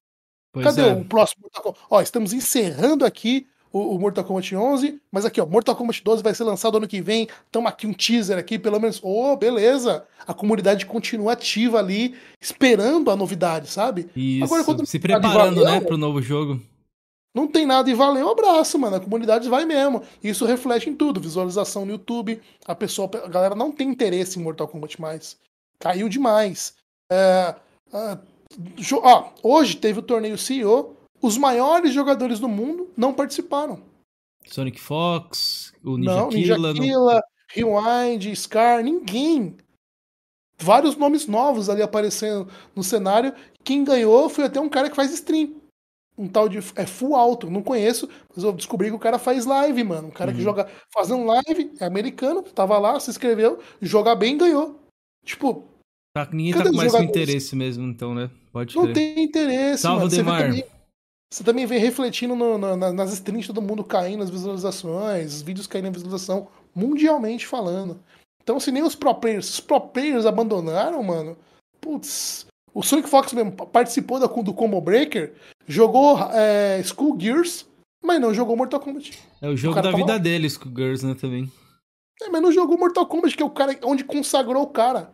Pois Cadê é. o próximo Mortal Kombat? Ó, estamos encerrando aqui o, o, Mortal Kombat 11, mas aqui, ó, Mortal Kombat 12 vai ser lançado ano que vem. Tamo aqui um teaser aqui, pelo menos. Ô, oh, beleza. A comunidade continua ativa ali, esperando a novidade, sabe? Isso. Agora, quando se preparando, valeu, né, pro novo jogo. Não tem nada e valeu, um abraço, mano. A comunidade vai mesmo. Isso reflete em tudo. Visualização no YouTube. A pessoa, a galera não tem interesse em Mortal Kombat mais. Caiu demais. É, é, ó, hoje teve o torneio CEO os maiores jogadores do mundo não participaram. Sonic Fox, o Ninja não, Killa, Ninja Killa, Rewind, Scar, ninguém. Vários nomes novos ali aparecendo no cenário. Quem ganhou foi até um cara que faz stream. Um tal de. É full alto, não conheço, mas eu descobri que o cara faz live, mano. Um cara uhum. que joga fazendo live, é americano, tava lá, se inscreveu, joga bem ganhou. Tipo. Tá, ninguém tá com mais interesse mesmo, então, né? Pode Não tem interesse, Salve, mano. Demar. Você também vem refletindo no, no, nas streams, todo mundo caindo nas visualizações, os vídeos caindo na visualização, mundialmente falando. Então, se nem os pro players, os pro players abandonaram, mano, putz. O Sonic Fox mesmo participou da, do Combo Breaker, jogou é, School Gears, mas não jogou Mortal Kombat. É o jogo o da vida dele, School Gears, né, também. É, mas não jogou Mortal Kombat, que é o cara onde consagrou o cara.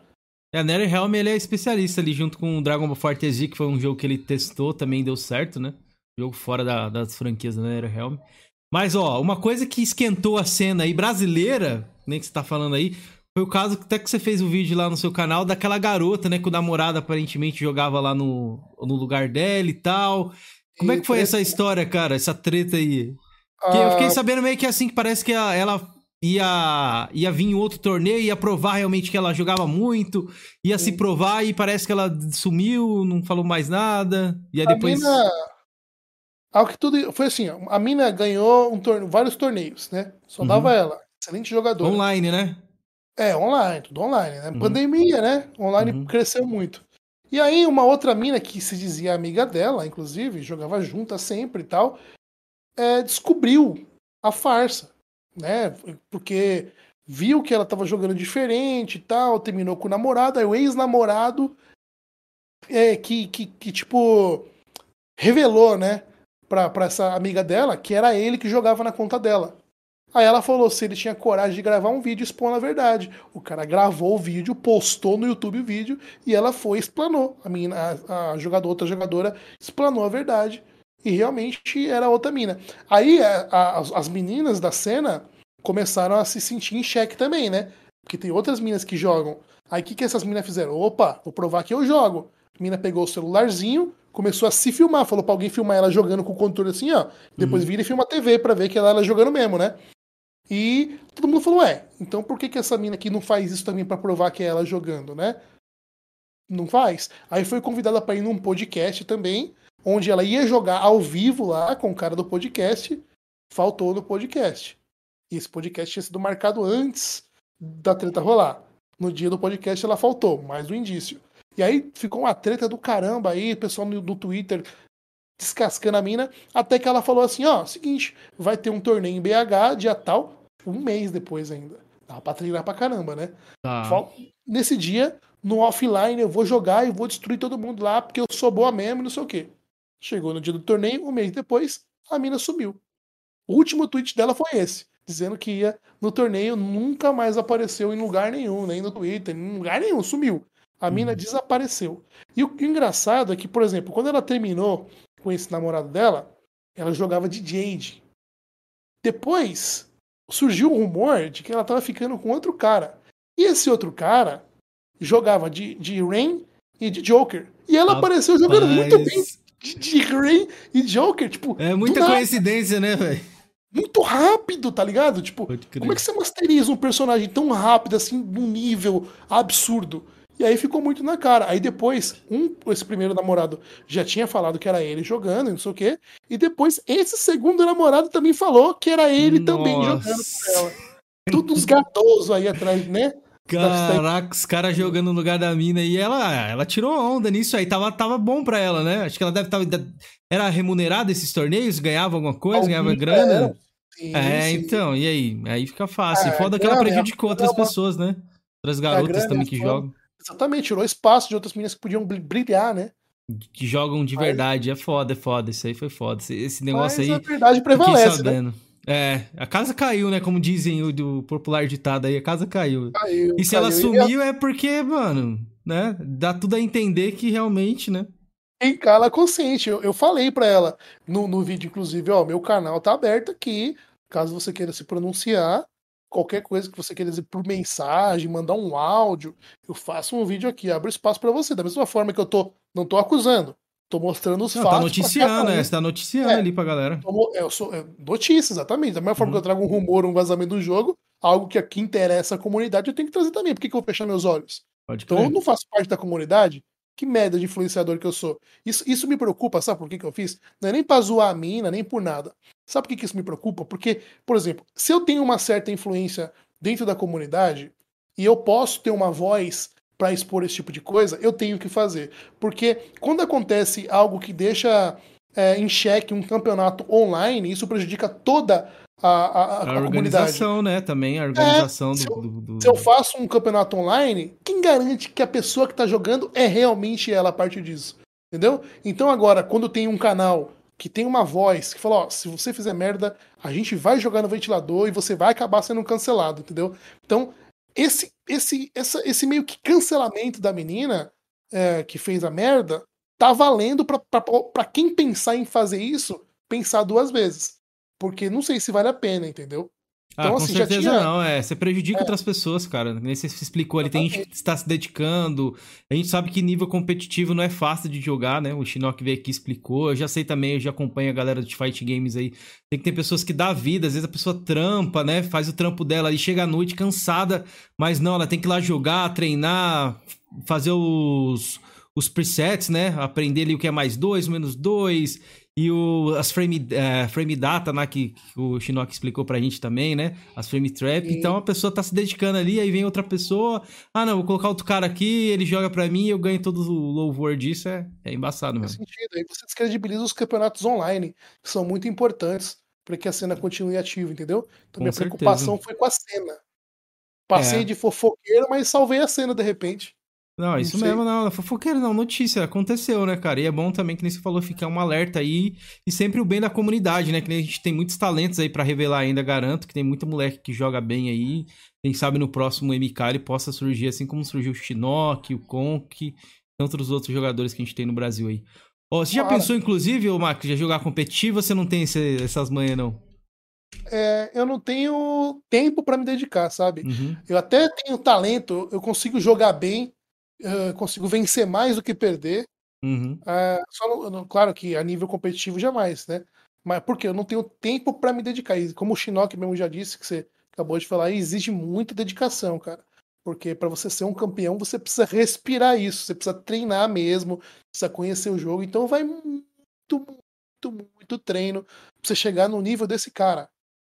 É, a NetherRealm, ele é especialista ali, junto com o Dragon Ball FighterZ, que foi um jogo que ele testou, também deu certo, né? Jogo fora da, das franquias da NetherRealm. Mas, ó, uma coisa que esquentou a cena aí brasileira, nem que você tá falando aí, foi o caso até que você fez o um vídeo lá no seu canal daquela garota, né, que o namorado aparentemente jogava lá no, no lugar dela e tal. Como é que foi essa história, cara? Essa treta aí? Que eu fiquei ah. sabendo meio que assim, que parece que ela ia, ia vir em outro torneio, ia provar realmente que ela jogava muito, ia se provar e parece que ela sumiu, não falou mais nada. E aí depois. A mina ao que tudo foi assim, a mina ganhou um torne... vários torneios, né? Só uhum. dava ela, excelente jogador. Online, né? É, online, tudo online, né? Uhum. Pandemia, né? Online uhum. cresceu muito. E aí uma outra mina que se dizia amiga dela, inclusive, jogava junta sempre e tal, é, descobriu a farsa, né? Porque viu que ela estava jogando diferente e tal, terminou com o namorado, aí o ex-namorado é, que, que, que, tipo, revelou, né? Pra, pra essa amiga dela que era ele que jogava na conta dela. Aí ela falou se ele tinha coragem de gravar um vídeo expondo a verdade. O cara gravou o vídeo, postou no YouTube o vídeo e ela foi e explanou. A, menina, a, a jogadora, outra jogadora explanou a verdade. E realmente era outra mina. Aí a, a, as meninas da cena começaram a se sentir em xeque também, né? Porque tem outras minas que jogam. Aí o que, que essas minas fizeram? Opa, vou provar que eu jogo. A mina pegou o celularzinho, começou a se filmar, falou pra alguém filmar ela jogando com o controle assim, ó. Depois uhum. vira e filma a TV pra ver que ela, ela jogando mesmo, né? E todo mundo falou, ué, então por que, que essa mina aqui não faz isso também para provar que é ela jogando, né? Não faz. Aí foi convidada para ir num podcast também, onde ela ia jogar ao vivo lá com o cara do podcast, faltou no podcast. E esse podcast tinha sido marcado antes da treta rolar. No dia do podcast ela faltou, mais um indício. E aí ficou uma treta do caramba aí, o pessoal no, no Twitter descascando a mina, até que ela falou assim, ó, seguinte, vai ter um torneio em BH, dia tal, um mês depois ainda. Dá pra treinar pra caramba, né? Ah. Nesse dia, no offline eu vou jogar e vou destruir todo mundo lá porque eu sou boa mesmo e não sei o quê. Chegou no dia do torneio, um mês depois, a mina sumiu. O último tweet dela foi esse, dizendo que ia no torneio, nunca mais apareceu em lugar nenhum, nem no Twitter, em lugar nenhum, sumiu. A mina uhum. desapareceu. E o engraçado é que, por exemplo, quando ela terminou com esse namorado dela, ela jogava de Jade. Depois surgiu o rumor de que ela estava ficando com outro cara. E esse outro cara jogava de, de Rain e de Joker. E ela Rapaz. apareceu jogando muito bem de, de Rain e Joker. Tipo, é muita coincidência, né, velho? Muito rápido, tá ligado? Tipo, como é que você masteriza um personagem tão rápido, assim, num nível absurdo? E aí ficou muito na cara. Aí depois, um, esse primeiro namorado já tinha falado que era ele jogando, não sei o quê. E depois, esse segundo namorado também falou que era ele Nossa. também jogando com ela. Tudo uns gatosos aí atrás, né? Caraca, os caras jogando no lugar da mina e ela, ela tirou onda nisso aí, tava, tava bom pra ela, né? Acho que ela deve estar. Era remunerada esses torneios? Ganhava alguma coisa? Algum ganhava grana? Sim, é, sim. então, e aí? Aí fica fácil. É, Foda que ela prejudicou outras pessoas, né? Outras garotas também que jogam. Exatamente, tirou espaço de outras meninas que podiam brilhar, né? Que jogam de verdade. É foda, é foda. Isso aí foi foda. Esse negócio Mas aí. A verdade prevalece, né? É, a casa caiu, né? Como dizem o do popular ditado aí, a casa caiu. caiu e se caiu. ela sumiu é porque, mano, né? Dá tudo a entender que realmente, né? Em cala consciente. Eu, eu falei para ela no, no vídeo, inclusive, ó, meu canal tá aberto aqui. Caso você queira se pronunciar, qualquer coisa que você queira dizer por mensagem, mandar um áudio, eu faço um vídeo aqui, abro espaço para você. Da mesma forma que eu tô, não tô acusando, tô mostrando os não, tá fatos. Tá noticiando, né? Você tá noticiando é, ali pra galera. Eu sou, é, notícia, exatamente. Da mesma forma uhum. que eu trago um rumor, um vazamento do jogo, algo que aqui interessa a comunidade, eu tenho que trazer também. Por que, que eu vou fechar meus olhos? Pode então eu não faço parte da comunidade. Que merda de influenciador que eu sou. Isso, isso me preocupa, sabe por que, que eu fiz? Não é nem pra zoar a mina, nem por nada. Sabe por que, que isso me preocupa? Porque, por exemplo, se eu tenho uma certa influência dentro da comunidade e eu posso ter uma voz para expor esse tipo de coisa, eu tenho que fazer. Porque quando acontece algo que deixa é, em xeque um campeonato online, isso prejudica toda a, a, a, a organização, né? Também a organização é, do, se eu, do, do, Se eu faço um campeonato online, quem garante que a pessoa que está jogando é realmente ela a partir disso? Entendeu? Então agora, quando tem um canal que tem uma voz que fala, ó, se você fizer merda, a gente vai jogar no ventilador e você vai acabar sendo cancelado, entendeu? Então, esse esse essa, esse meio que cancelamento da menina é, que fez a merda tá valendo para quem pensar em fazer isso, pensar duas vezes. Porque não sei se vale a pena, entendeu? Ah, então, ah, com assim, certeza tinha... não, é. Você prejudica é. outras pessoas, cara. Nem você explicou ali, tem gente que está se dedicando. A gente sabe que nível competitivo não é fácil de jogar, né? O Shinnok veio aqui e explicou. Eu já sei também, eu já acompanho a galera de Fight Games aí. Tem que ter pessoas que dá vida, às vezes a pessoa trampa, né? Faz o trampo dela e chega à noite cansada, mas não, ela tem que ir lá jogar, treinar, fazer os, os presets, né? Aprender ali o que é mais dois, menos dois e o, as frame, é, frame data né, que, que o Shinnok explicou pra gente também, né? As frame trap. Sim. Então a pessoa tá se dedicando ali, aí vem outra pessoa. Ah, não, vou colocar outro cara aqui, ele joga pra mim eu ganho todo o louvor disso. É, é embaçado mesmo. Faz sentido. Aí você descredibiliza os campeonatos online, que são muito importantes para que a cena continue ativa, entendeu? Então com minha certeza. preocupação foi com a cena. Passei é. de fofoqueiro, mas salvei a cena de repente. Não, isso não mesmo, não. Fofoqueiro não, notícia. Aconteceu, né, cara? E é bom também, que nem você falou, ficar um alerta aí. E sempre o bem da comunidade, né? Que nem a gente tem muitos talentos aí para revelar ainda, garanto. Que tem muito moleque que joga bem aí. Quem sabe no próximo MK ele possa surgir, assim como surgiu o Shinnok, o Conk, tantos outros jogadores que a gente tem no Brasil aí. Você já Cara. pensou, inclusive, ô Max, já jogar competitivo ou você não tem esse, essas manhas, não? É, eu não tenho tempo para me dedicar, sabe? Uhum. Eu até tenho talento, eu consigo jogar bem, uh, consigo vencer mais do que perder. Uhum. Uh, só no, claro que a nível competitivo jamais, né? Mas porque eu não tenho tempo para me dedicar. E como o Shinnok mesmo já disse, que você acabou de falar, exige muita dedicação, cara. Porque para você ser um campeão, você precisa respirar isso, você precisa treinar mesmo, precisa conhecer o jogo. Então vai muito, muito, muito treino pra você chegar no nível desse cara.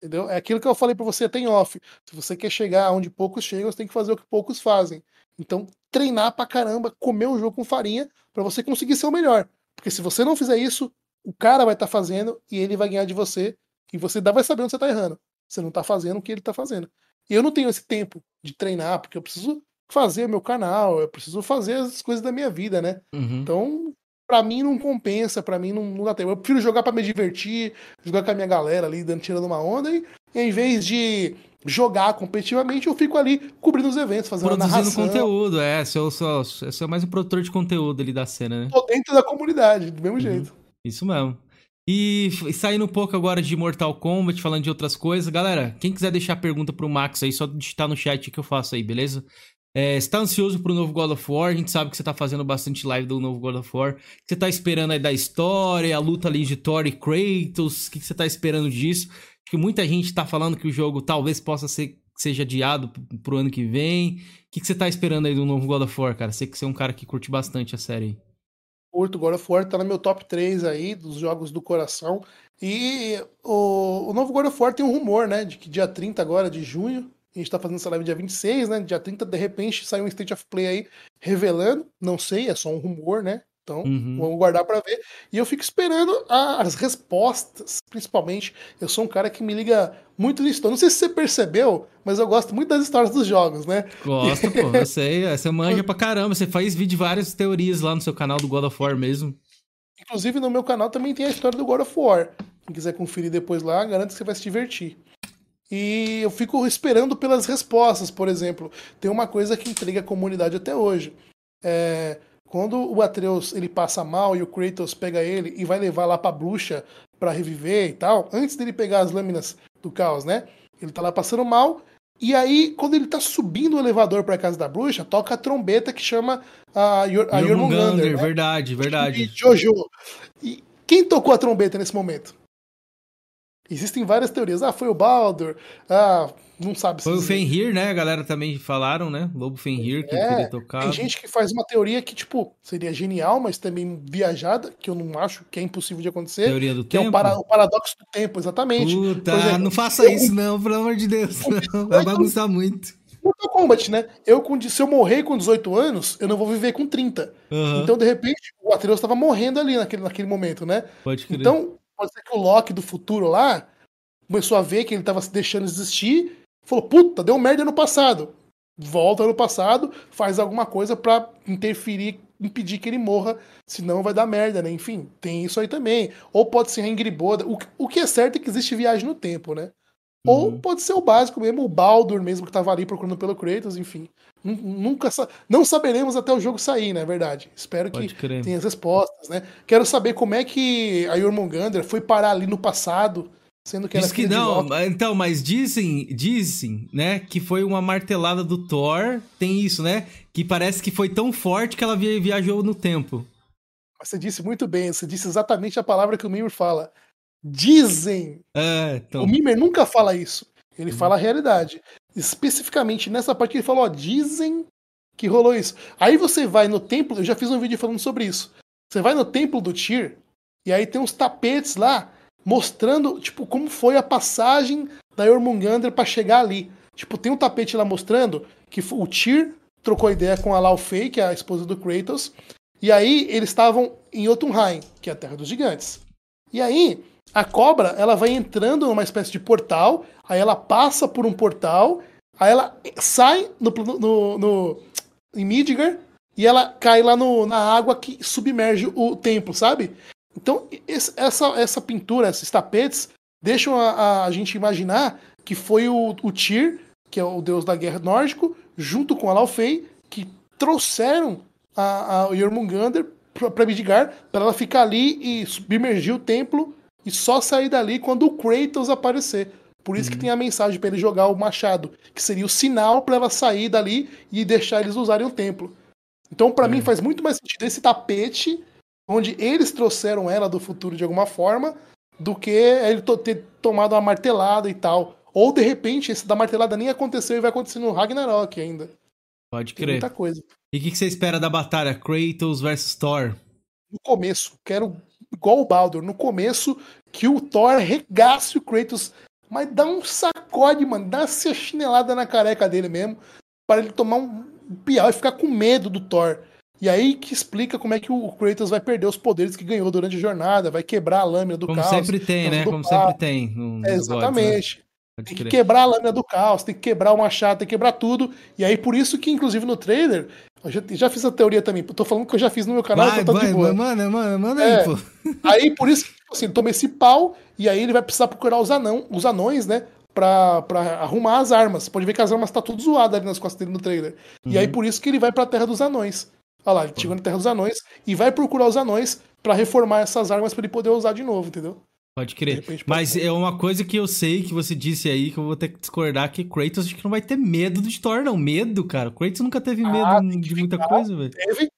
Entendeu? É aquilo que eu falei para você até em off. Se você quer chegar onde poucos chegam, você tem que fazer o que poucos fazem. Então, treinar pra caramba, comer o jogo com farinha, para você conseguir ser o melhor. Porque se você não fizer isso, o cara vai estar tá fazendo e ele vai ganhar de você. E você vai saber onde você tá errando. Você não tá fazendo o que ele tá fazendo. E eu não tenho esse tempo de treinar, porque eu preciso fazer meu canal, eu preciso fazer as coisas da minha vida, né? Uhum. Então, para mim não compensa, para mim não, não dá tempo. Eu prefiro jogar para me divertir, jogar com a minha galera ali, dando, tirando uma onda, e em vez de jogar competitivamente, eu fico ali cobrindo os eventos, fazendo Produzindo narração. conteúdo, é. Seu, seu, seu é mais um produtor de conteúdo ali da cena, né? Tô dentro da comunidade, do mesmo uhum. jeito. Isso mesmo. E saindo um pouco agora de Mortal Kombat, falando de outras coisas. Galera, quem quiser deixar pergunta pro Max aí, só digitar no chat que eu faço aí, beleza? É, você tá ansioso pro novo God of War? A gente sabe que você tá fazendo bastante live do novo God of War. O que você tá esperando aí da história, a luta ali de Thor e Kratos? O que você tá esperando disso? Que muita gente tá falando que o jogo talvez possa ser seja adiado pro ano que vem. O que você tá esperando aí do novo God of War, cara? Sei que você é um cara que curte bastante a série aí. Curto, God of War tá no meu top 3 aí dos jogos do coração. E o, o novo God of War tem um rumor, né? De que dia 30 agora de junho a gente tá fazendo essa live dia 26, né? Dia 30, de repente, sai um State of Play aí revelando. Não sei, é só um rumor, né? Então, uhum. vamos guardar para ver. E eu fico esperando as respostas, principalmente. Eu sou um cara que me liga muito nisso. Não sei se você percebeu, mas eu gosto muito das histórias dos jogos, né? Gosto, pô, eu <laughs> sei. Você manja pra caramba. Você faz vídeo de várias teorias lá no seu canal do God of War mesmo. Inclusive, no meu canal também tem a história do God of War. Quem quiser conferir depois lá, garanto que você vai se divertir. E eu fico esperando pelas respostas, por exemplo. Tem uma coisa que intriga a comunidade até hoje. É, quando o Atreus ele passa mal e o Kratos pega ele e vai levar lá pra bruxa para reviver e tal, antes dele pegar as lâminas do caos, né? Ele tá lá passando mal. E aí, quando ele tá subindo o elevador pra casa da bruxa, toca a trombeta que chama a, Yor a Jormungandr. Né? Verdade, verdade. E Jojo. E quem tocou a trombeta nesse momento? Existem várias teorias. Ah, foi o Baldur. Ah, não sabe se. Foi o Fenrir, né? A galera também falaram, né? Lobo Fenrir que é, teria tocado. Tem gente que faz uma teoria que, tipo, seria genial, mas também viajada, que eu não acho que é impossível de acontecer. Teoria do que tempo? é o, para, o, paradoxo do tempo, exatamente. Puta, exemplo, não faça eu, isso, não, pelo amor de Deus. Não. <laughs> Vai bagunçar muito. Mortal Kombat, né? Eu, se eu morrer com 18 anos, eu não vou viver com 30. Uhum. Então, de repente, o Atreus estava morrendo ali naquele, naquele momento, né? Pode crer. Então, pode ser que o Loki do futuro lá começou a ver que ele estava se deixando existir, falou: puta, deu merda no passado. Volta no passado, faz alguma coisa para interferir, impedir que ele morra, senão vai dar merda, né? Enfim, tem isso aí também. Ou pode ser a Ingrid Boda. O, o que é certo é que existe viagem no tempo, né? Uhum. Ou pode ser o básico mesmo, o Baldur mesmo que tava ali procurando pelo Kratos, enfim. Nunca não saberemos até o jogo sair, na né? verdade. Espero que tenha as respostas, né? Quero saber como é que a Jormungandr foi parar ali no passado Sendo que Diz que não, então, mas dizem, dizem, né, que foi uma martelada do Thor, tem isso, né, que parece que foi tão forte que ela viajou no tempo. Você disse muito bem, você disse exatamente a palavra que o Mimir fala. Dizem. É, então... O Mimir nunca fala isso. Ele uhum. fala a realidade. Especificamente nessa parte ele falou, ó, dizem que rolou isso. Aí você vai no templo, eu já fiz um vídeo falando sobre isso. Você vai no templo do Tyr, e aí tem uns tapetes lá mostrando, tipo, como foi a passagem da Jormungandr para chegar ali. Tipo, tem um tapete lá mostrando que o Tyr trocou ideia com a Laufey, que é a esposa do Kratos, e aí eles estavam em Jotunheim, que é a Terra dos Gigantes. E aí, a cobra, ela vai entrando numa espécie de portal, aí ela passa por um portal, aí ela sai no, no, no em Midgar, e ela cai lá no, na água que submerge o templo, sabe? Então, essa, essa pintura, esses tapetes, deixam a, a gente imaginar que foi o, o Tyr, que é o deus da guerra nórdico, junto com a Laufey, que trouxeram a, a Jormungandr para Midgard, para ela ficar ali e submergir o templo e só sair dali quando o Kratos aparecer. Por isso uhum. que tem a mensagem para ele jogar o machado, que seria o sinal para ela sair dali e deixar eles usarem o templo. Então, para é. mim, faz muito mais sentido esse tapete onde eles trouxeram ela do futuro de alguma forma, do que ele ter tomado uma martelada e tal. Ou de repente, esse da martelada nem aconteceu e vai acontecer no Ragnarok ainda. Pode crer. Tem muita coisa. E o que, que, você espera da batalha Kratos versus Thor? No começo, quero igual o Baldur, no começo que o Thor regasse o Kratos, mas dá um sacode, mano, dá uma chinelada na careca dele mesmo, para ele tomar um piau e ficar com medo do Thor. E aí que explica como é que o Kratos vai perder os poderes que ganhou durante a jornada, vai quebrar a lâmina do Como sempre tem, né? Como sempre tem. No, é, exatamente. Tem que quebrar a lâmina do caos, tem que quebrar o machado, tem que quebrar tudo. E aí, por isso que, inclusive, no trailer, eu já, já fiz a teoria também. Tô falando que eu já fiz no meu canal, vai, então tá vai, de boa. Manda, manda, manda é, aí, pô. <laughs> Aí, por isso, tipo assim, toma esse pau, e aí ele vai precisar procurar os, anão, os anões, né? Pra, pra arrumar as armas. Pode ver que as armas tá tudo zoadas ali nas costas dele no trailer. Uhum. E aí, uhum. por isso que ele vai pra Terra dos Anões. Olha lá, ele chegou na Terra dos Anões e vai procurar os anões para reformar essas armas para ele poder usar de novo, entendeu? Pode crer. Mas é uma coisa que eu sei que você disse aí, que eu vou ter que discordar, que Kratos acho que não vai ter medo de Thor, não. Medo, cara. Kratos nunca teve medo ah, de muita coisa, velho. Teve,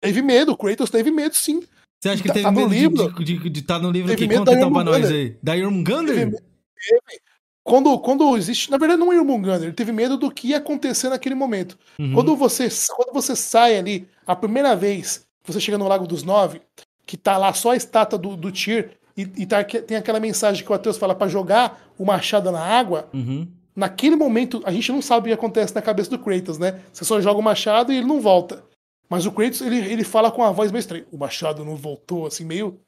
teve medo, Kratos teve medo, sim. Você acha que tá, teve tá medo livro, de estar tá no livro aqui? Conta então pra nós aí. Da Jormungandr? Teve, teve. Quando, quando existe. Na verdade, não é Jormungandr, ele teve medo do que ia acontecer naquele momento. Uhum. Quando, você, quando você sai ali, a primeira vez, você chega no Lago dos Nove, que tá lá só a estátua do, do Tyr, e, e tá, tem aquela mensagem que o Atreus fala para jogar o machado na água. Uhum. Naquele momento, a gente não sabe o que acontece na cabeça do Kratos, né? Você só joga o machado e ele não volta. Mas o Kratos, ele, ele fala com a voz meio estranha. O machado não voltou, assim, meio.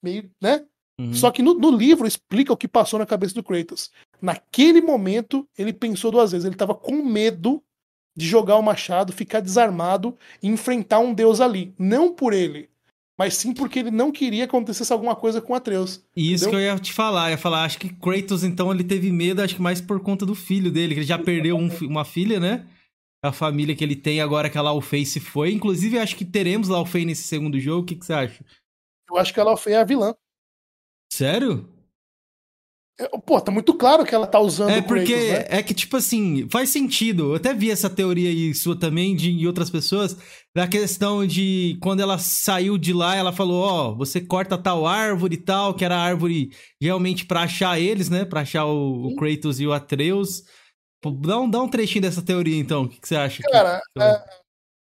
meio, né? Uhum. Só que no, no, livro explica o que passou na cabeça do Kratos. Naquele momento, ele pensou duas vezes. Ele tava com medo de jogar o machado, ficar desarmado e enfrentar um deus ali. Não por ele, mas sim porque ele não queria que acontecesse alguma coisa com Atreus. E isso entendeu? que eu ia te falar, eu ia falar, acho que Kratos então ele teve medo, acho que mais por conta do filho dele, que ele já perdeu um, uma filha, né? A família que ele tem agora que a Laufey se foi. Inclusive, acho que teremos Laufey nesse segundo jogo. O que, que você acha? Eu acho que a Laufey é a vilã. Sério? É, pô, tá muito claro que ela tá usando É porque Kratos, né? é que, tipo assim, faz sentido. Eu até vi essa teoria aí sua também, de outras pessoas, da questão de quando ela saiu de lá, ela falou: Ó, oh, você corta tal árvore e tal, que era a árvore realmente pra achar eles, né? Pra achar o, o Kratos e o Atreus. Dá um, dá um trechinho dessa teoria, então. O que, que você acha? Cara, que... é,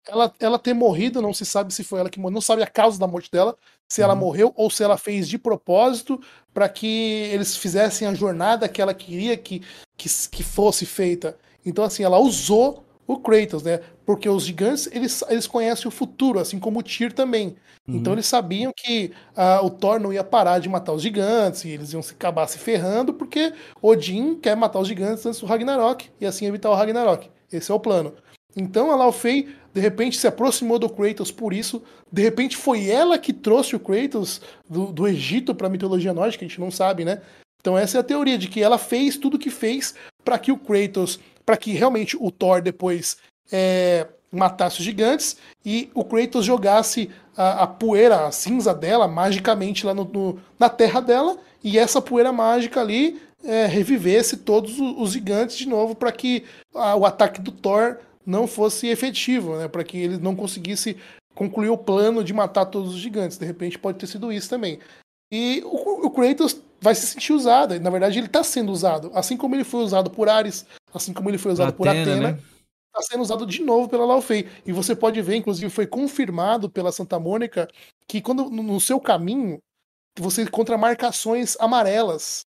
ela, ela ter morrido, não se sabe se foi ela que morreu, não sabe a causa da morte dela, se ela uhum. morreu ou se ela fez de propósito para que eles fizessem a jornada que ela queria que, que, que fosse feita. Então, assim, ela usou o Kratos, né? Porque os gigantes, eles, eles conhecem o futuro, assim como o Tyr também. Uhum. Então eles sabiam que uh, o Thor não ia parar de matar os gigantes, e eles iam se acabar se ferrando, porque Odin quer matar os gigantes antes do Ragnarok, e assim evitar o Ragnarok. Esse é o plano. Então a Laufey, de repente, se aproximou do Kratos por isso. De repente foi ela que trouxe o Kratos do, do Egito para a mitologia nórdica, a gente não sabe, né? Então essa é a teoria de que ela fez tudo o que fez para que o Kratos, para que realmente o Thor depois é, matasse os gigantes e o Kratos jogasse a, a poeira, a cinza dela, magicamente lá no, no, na terra dela, e essa poeira mágica ali é, revivesse todos os, gigantes de novo para que a, o ataque do Thor não fosse efetivo, né? Para que ele não conseguisse concluir o plano de matar todos os gigantes. De repente pode ter sido isso também. E o, o Kratos vai se sentir usado. Na verdade, ele está sendo usado. Assim como ele foi usado por Ares, assim como ele foi usado Atena, por Atena, está né? sendo usado de novo pela Laufey. E você pode ver, inclusive, foi confirmado pela Santa Mônica que quando no seu caminho você encontra marcações amarelas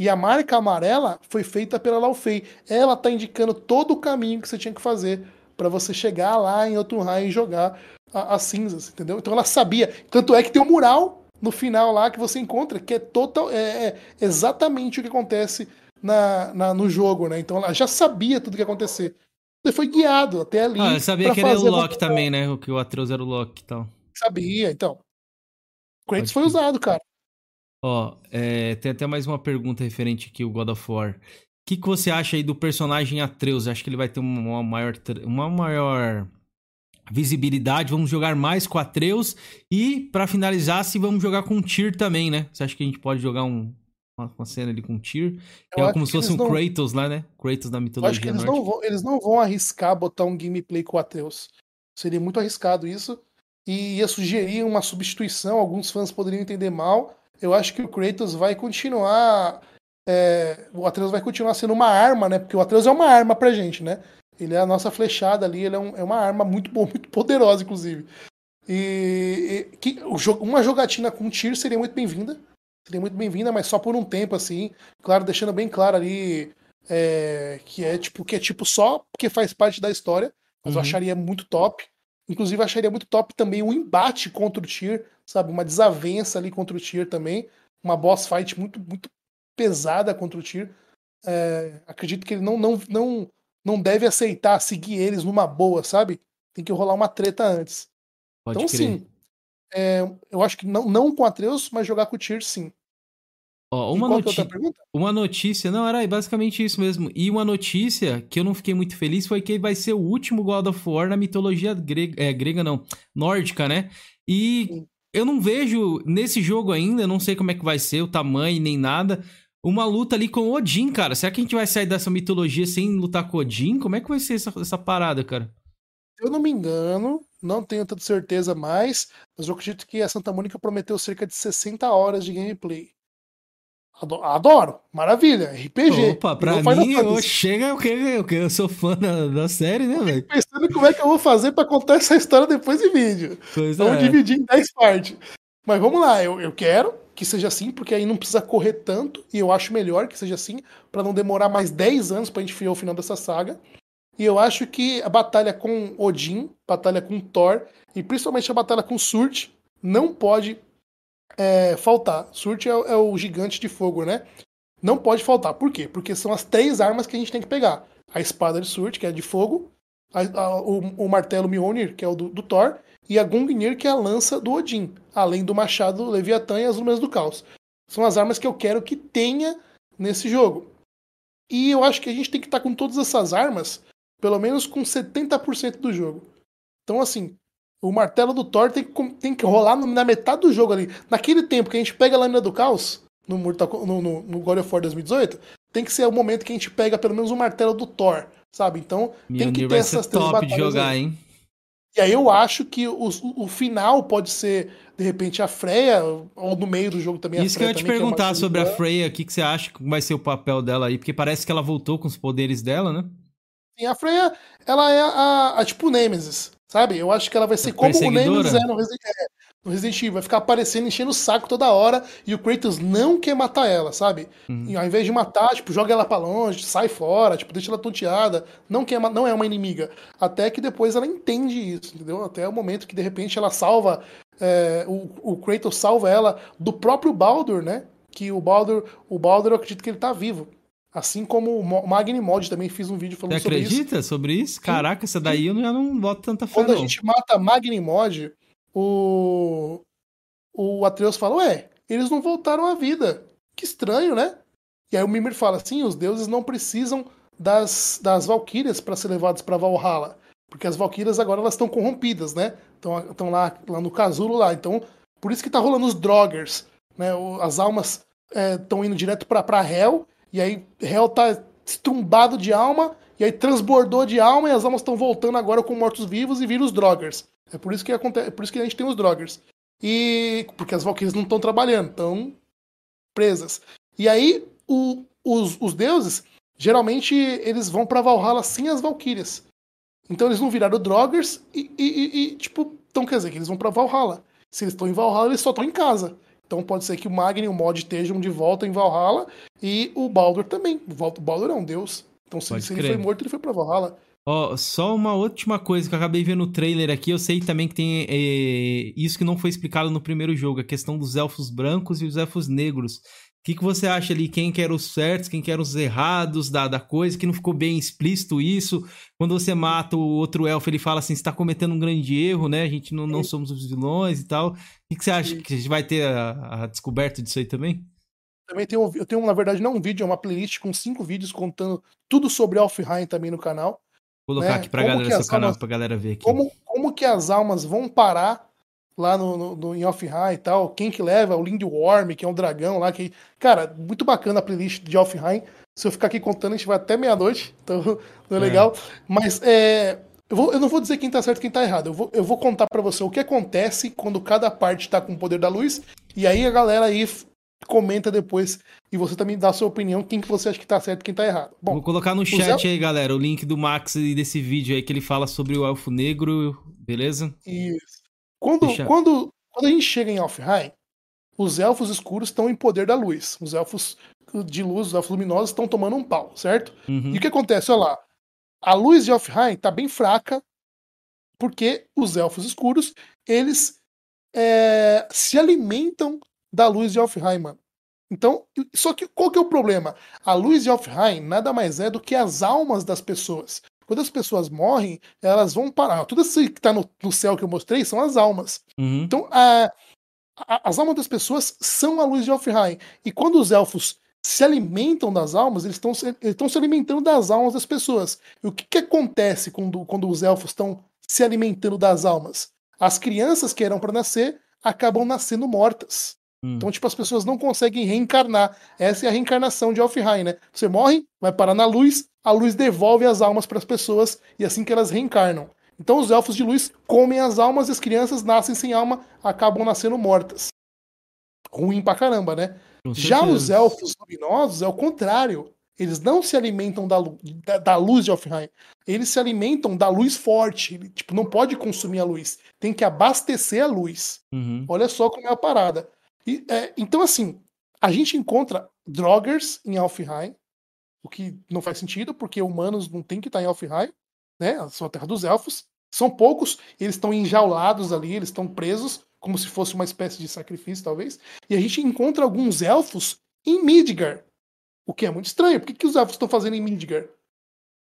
e a marca amarela foi feita pela Laufey. Ela está indicando todo o caminho que você tinha que fazer para você chegar lá em Jotunheim e jogar as cinzas, entendeu? Então ela sabia. Tanto é que tem um mural no final lá que você encontra, que é total, é, é exatamente o que acontece na, na, no jogo, né? Então ela já sabia tudo o que ia acontecer. Você foi guiado até ali. Ah, eu sabia que era o Loki também, né? O que o Atreus era o Loki e tal. Sabia, então. Kratos foi usado, cara. Ó, é, tem até mais uma pergunta referente aqui ao God of War. O que, que você acha aí do personagem Atreus? Acho que ele vai ter uma maior, uma maior visibilidade. Vamos jogar mais com Atreus. E, para finalizar, se vamos jogar com Tyr também, né? Você acha que a gente pode jogar um, uma, uma cena ali com Tyr? Que é como se fosse um não... Kratos lá, né? Kratos da mitologia. Eu acho que eles não, vão, eles não vão arriscar botar um gameplay com Atreus. Seria muito arriscado isso. E ia sugerir uma substituição. Alguns fãs poderiam entender mal eu acho que o Kratos vai continuar. É, o Atreus vai continuar sendo uma arma, né? Porque o Atreus é uma arma pra gente, né? Ele é a nossa flechada ali, ele é, um, é uma arma muito boa, <laughs> muito poderosa, inclusive. E, e que, uma jogatina com tiro seria muito bem-vinda. Seria muito bem-vinda, mas só por um tempo, assim. Claro, deixando bem claro ali é, que é tipo que é tipo só porque faz parte da história. Mas uhum. eu acharia muito top. Inclusive, acharia muito top também o embate contra o Tyr, sabe? Uma desavença ali contra o Tyr também. Uma boss fight muito, muito pesada contra o Tyr. é, acredito que ele não, não, não, não deve aceitar seguir eles numa boa, sabe? Tem que rolar uma treta antes. Pode então, crer. sim. É, eu acho que não, não com Atreus, mas jogar com o Tyr, sim. Ó, uma, noti uma notícia, não, era basicamente isso mesmo. E uma notícia que eu não fiquei muito feliz foi que vai ser o último God of War na mitologia grega, é, grega não, nórdica, né? E Sim. Eu não vejo nesse jogo ainda, não sei como é que vai ser, o tamanho nem nada, uma luta ali com Odin, cara. Será que a gente vai sair dessa mitologia sem lutar com Odin? Como é que vai ser essa, essa parada, cara? Eu não me engano, não tenho tanta certeza mais, mas eu acredito que a Santa Mônica prometeu cerca de 60 horas de gameplay. Adoro, maravilha, RPG. Opa, pra mim, eu, chega o que eu, eu sou fã da, da série, né, velho? Pensando como é que eu vou fazer pra contar essa história depois em vídeo. Pois Vamos é. dividir em 10 partes. Mas vamos lá, eu, eu quero que seja assim, porque aí não precisa correr tanto, e eu acho melhor que seja assim, para não demorar mais 10 anos pra gente ver o final dessa saga. E eu acho que a batalha com Odin, batalha com Thor, e principalmente a batalha com Surge, não pode é, faltar. Surte é, é, o gigante de fogo, né? Não pode faltar. Por quê? Porque são as três armas que a gente tem que pegar: a espada de Surte, que é de fogo, a, a, o, o, martelo Mjolnir, que é o do, do, Thor, e a Gungnir, que é a lança do Odin, além do machado Leviatã e as luminas do caos. São as armas que eu quero que tenha nesse jogo. E eu acho que a gente tem que estar com todas essas armas, pelo menos com 70% do jogo. Então, assim, o martelo do Thor tem que, tem que rolar na metade do jogo ali. Naquele tempo que a gente pega a lâmina do caos, no, no, no, no God of War 2018, tem que ser o momento que a gente pega pelo menos o martelo do Thor, sabe? Então tem que ter essas três top de jogar, aí. hein? E aí eu acho que o, o final pode ser, de repente, a Freya, ou no meio do jogo também Isso que eu ia te perguntar é sobre a Freya, o que, que você acha que vai ser o papel dela aí? Porque parece que ela voltou com os poderes dela, né? Sim, a Freya, ela é a, a tipo Nemesis. Sabe? Eu acho que ela vai ser como o Nemesis é no Resident, é, no Resident Evil. Vai ficar aparecendo, enchendo o saco toda hora. E o Kratos não quer matar ela, sabe? Uhum. E ao invés de matar, tipo, joga ela pra longe, sai fora, tipo, deixa ela tonteada. Não, quer, não é uma inimiga. Até que depois ela entende isso, entendeu? Até o momento que de repente ela salva. É, o, o Kratos salva ela do próprio Baldur, né? Que o Baldur, o Baldur eu acredito que ele tá vivo. Assim como o Magni Mod também fiz um vídeo falando Você sobre isso. Você acredita sobre isso? Caraca, essa daí eu já não boto tanta fé Quando não. a gente mata Magni Mod, o... o Atreus fala, ué, eles não voltaram à vida. Que estranho, né? E aí o Mimir fala assim, os deuses não precisam das, das Valkyrias para ser levados para Valhalla. Porque as Valkyrias agora elas estão corrompidas, né? Estão lá, lá no casulo lá. Então, por isso que tá rolando os Droggers. Né? As almas estão é, indo direto para Hell e aí Hel tá estrumbado de alma, e aí transbordou de alma, e as almas estão voltando agora com mortos-vivos e viram os Droggers. É por isso que acontece, é por isso que a gente tem os Droggers. E porque as Valkyries não estão trabalhando, estão presas. E aí o, os, os deuses geralmente eles vão para Valhalla sem as Valkyrias. Então eles não viraram Droggers e, e, e, tipo, então quer dizer que eles vão para Valhalla. Se eles estão em Valhalla, eles só estão em casa. Então pode ser que o Magni e o Mod estejam de volta em Valhalla e o Baldur também. O Baldur é um deus. Então se, se ele foi morto, ele foi pra Valhalla. Ó, oh, só uma última coisa que eu acabei vendo no trailer aqui. Eu sei também que tem é, isso que não foi explicado no primeiro jogo, a questão dos elfos brancos e os elfos negros. O que, que você acha ali? Quem quer os certos, quem quer os errados da, da coisa, que não ficou bem explícito isso. Quando você mata o outro elfo, ele fala assim: está cometendo um grande erro, né? A gente não, não somos os vilões e tal. O que, você acha? Que a gente vai ter a, a descoberta disso aí também? Também tenho, eu tenho, na verdade, não um vídeo, é uma playlist com cinco vídeos contando tudo sobre Alfheim também no canal. Vou colocar né? aqui pra como galera seu canal, almas, pra galera ver aqui. Como, como que as almas vão parar lá no, no, no em Offheim e tal. Quem que leva? O Lindworm, que é um dragão lá. que Cara, muito bacana a playlist de Offheim. Se eu ficar aqui contando, a gente vai até meia-noite, <laughs> então não é, é. legal. Mas é, eu, vou, eu, não vou dizer quem tá certo e quem tá errado. Eu vou, eu vou contar para você o que acontece quando cada parte tá com o poder da luz. E aí a galera aí comenta depois e você também dá a sua opinião, quem que você acha que tá certo e quem tá errado. Bom, Vou colocar no chat aí, galera, o link do Max e desse vídeo aí que ele fala sobre o Elfo Negro, beleza? Isso. Quando, Deixa... quando, quando a gente chega em Alfheim, os elfos escuros estão em poder da luz. Os elfos de luz, os elfos luminosos, estão tomando um pau, certo? Uhum. E o que acontece? Olha lá. A luz de Alfheim está bem fraca, porque os elfos escuros, eles é, se alimentam da luz de Alfheim, mano. Então, só que qual que é o problema? A luz de Alfheim nada mais é do que as almas das pessoas. Quando as pessoas morrem, elas vão parar. Tudo isso que está no, no, céu que eu mostrei são as almas. Uhum. Então, a, a, as almas das pessoas são a luz de Alfheim. E quando os elfos se alimentam das almas, eles estão se, se alimentando das almas das pessoas. E o que, que acontece quando, quando os elfos estão se alimentando das almas? As crianças que eram para nascer acabam nascendo mortas. Hum. Então, tipo, as pessoas não conseguem reencarnar. Essa é a reencarnação de Alfheim, né? Você morre, vai parar na luz, a luz devolve as almas para as pessoas e é assim que elas reencarnam. Então, os elfos de luz comem as almas e as crianças nascem sem alma, acabam nascendo mortas. Ruim pra caramba, né? Já os elfos luminosos é o contrário. Eles não se alimentam da, da, da luz de Alfheim. Eles se alimentam da luz forte. Ele, tipo, não pode consumir a luz. Tem que abastecer a luz. Uhum. Olha só como é a parada. E, é, então, assim, a gente encontra Droggers em Alfheim, o que não faz sentido, porque humanos não tem que estar em Alfheim, né? A sua terra dos elfos. São poucos, eles estão enjaulados ali, eles estão presos, como se fosse uma espécie de sacrifício, talvez. E a gente encontra alguns elfos em Midgar, o que é muito estranho. Por que, que os elfos estão fazendo em Midgar?